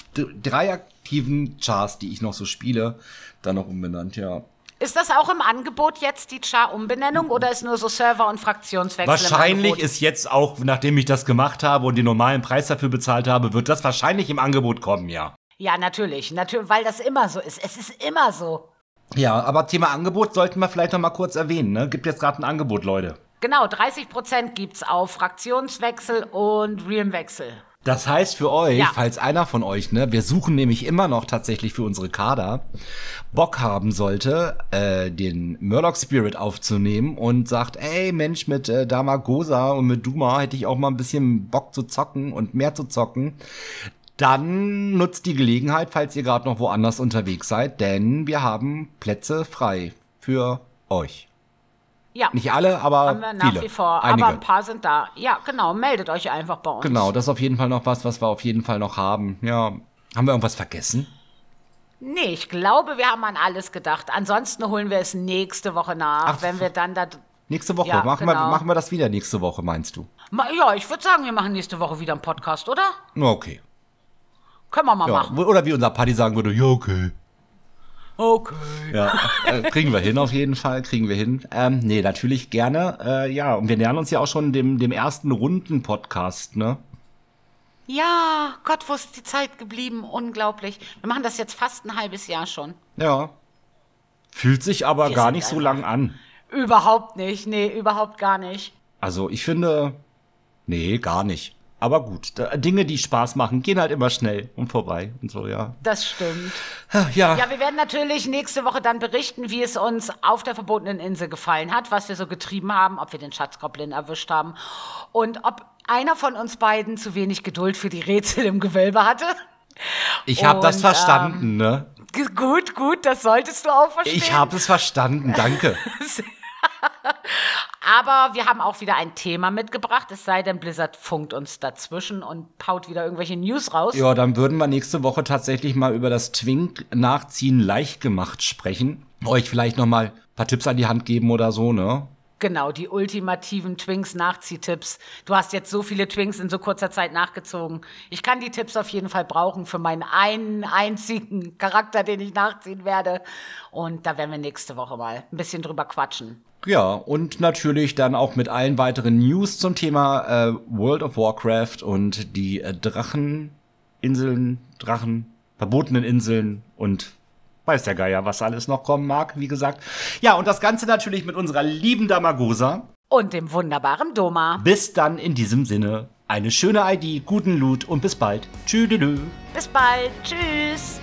[SPEAKER 2] drei aktiven Chars, die ich noch so spiele, dann noch umbenannt, ja.
[SPEAKER 1] Ist das auch im Angebot jetzt, die Char-Umbenennung, oder ist nur so Server- und Fraktionswechsel im
[SPEAKER 2] Wahrscheinlich ist jetzt auch, nachdem ich das gemacht habe und den normalen Preis dafür bezahlt habe, wird das wahrscheinlich im Angebot kommen, ja. Ja,
[SPEAKER 1] natürlich, natürlich, weil das immer so ist. Es ist immer so.
[SPEAKER 2] Ja, aber Thema Angebot sollten wir vielleicht noch mal kurz erwähnen, ne? Gibt jetzt gerade ein Angebot, Leute.
[SPEAKER 1] Genau, 30% gibt's auf Fraktionswechsel und Realmwechsel.
[SPEAKER 2] Das heißt für euch,
[SPEAKER 1] Ja.
[SPEAKER 2] falls einer von euch, ne, wir suchen nämlich immer noch tatsächlich für unsere Kader, Bock haben sollte, äh, den Murloc Spirit aufzunehmen und sagt, ey Mensch, mit äh, Damagosa und mit Duma hätte ich auch mal ein bisschen Bock zu zocken und mehr zu zocken, dann nutzt die Gelegenheit, falls ihr gerade noch woanders unterwegs seid, denn wir haben Plätze frei für euch.
[SPEAKER 1] Ja,
[SPEAKER 2] Nicht alle, aber
[SPEAKER 1] haben wir nach
[SPEAKER 2] viele.
[SPEAKER 1] wie vor.
[SPEAKER 2] Einige.
[SPEAKER 1] Aber ein paar sind da. Ja, genau, meldet euch einfach bei uns.
[SPEAKER 2] Genau, das ist auf jeden Fall noch was, was wir auf jeden Fall noch haben. Ja. Haben wir irgendwas vergessen?
[SPEAKER 1] Nee, ich glaube, wir haben an alles gedacht. Ansonsten holen wir es nächste Woche nach,
[SPEAKER 2] Ach,
[SPEAKER 1] wenn wir dann da.
[SPEAKER 2] Nächste Woche.
[SPEAKER 1] Ja,
[SPEAKER 2] machen, wir,
[SPEAKER 1] genau.
[SPEAKER 2] machen wir das wieder nächste Woche, meinst du?
[SPEAKER 1] Ma- Ja, ich würde sagen, wir machen nächste Woche wieder einen Podcast, oder?
[SPEAKER 2] Na, Okay.
[SPEAKER 1] Können wir mal
[SPEAKER 2] Ja.
[SPEAKER 1] machen.
[SPEAKER 2] Oder wie unser Paddy sagen würde, ja, okay.
[SPEAKER 1] Okay.
[SPEAKER 2] Ja, äh, kriegen wir hin auf jeden Fall, kriegen wir hin. Ähm, nee, natürlich gerne. Äh, ja, und wir nähern uns ja auch schon dem, dem ersten Runden-Podcast, ne?
[SPEAKER 1] Ja, Gott, wo ist die Zeit geblieben? Unglaublich. Wir machen das jetzt fast ein halbes Jahr schon.
[SPEAKER 2] Ja. Fühlt sich aber
[SPEAKER 1] Wir
[SPEAKER 2] gar nicht so lang an.
[SPEAKER 1] Überhaupt nicht. Nee, überhaupt gar nicht.
[SPEAKER 2] Also ich finde, nee, gar nicht. Aber gut, da, Dinge, die Spaß machen, gehen halt immer schnell und vorbei und so, ja.
[SPEAKER 1] Das stimmt.
[SPEAKER 2] Ja,
[SPEAKER 1] Ja, wir werden natürlich nächste Woche dann berichten, wie es uns auf der verbotenen Insel gefallen hat, was wir so getrieben haben, ob wir den Schatzgoblin erwischt haben und ob einer von uns beiden zu wenig Geduld für die Rätsel im Gewölbe hatte.
[SPEAKER 2] ich habe das verstanden, ne?
[SPEAKER 1] G gut, gut, das solltest du auch verstehen.
[SPEAKER 2] Ich habe es verstanden, danke.
[SPEAKER 1] Aber wir haben auch wieder ein Thema mitgebracht, es sei denn, Blizzard funkt uns dazwischen und haut wieder irgendwelche News raus.
[SPEAKER 2] Ja, dann würden wir nächste Woche tatsächlich mal über das Twink-Nachziehen leicht gemacht sprechen. Euch vielleicht noch mal ein paar Tipps an die Hand geben oder so, ne?
[SPEAKER 1] Genau, die ultimativen Twinks-Nachziehtipps. Du hast jetzt so viele Twinks in so kurzer Zeit nachgezogen. Ich kann die Tipps auf jeden Fall brauchen für meinen einen einzigen Charakter, den ich nachziehen werde. Und da werden wir nächste Woche mal ein bisschen drüber quatschen.
[SPEAKER 2] Ja, und natürlich dann auch mit allen weiteren News zum Thema äh, World of Warcraft und die äh, Dracheninseln, Drachen, verbotenen Inseln und weiß der Geier, was alles noch kommen mag, wie gesagt. Ja, und das Ganze natürlich mit unserer lieben Damagosa.
[SPEAKER 1] Und dem wunderbaren Doma.
[SPEAKER 2] Bis dann in diesem Sinne. Eine schöne ID, guten Loot und bis bald. Tschüdelü.
[SPEAKER 1] Bis bald. Tschüss.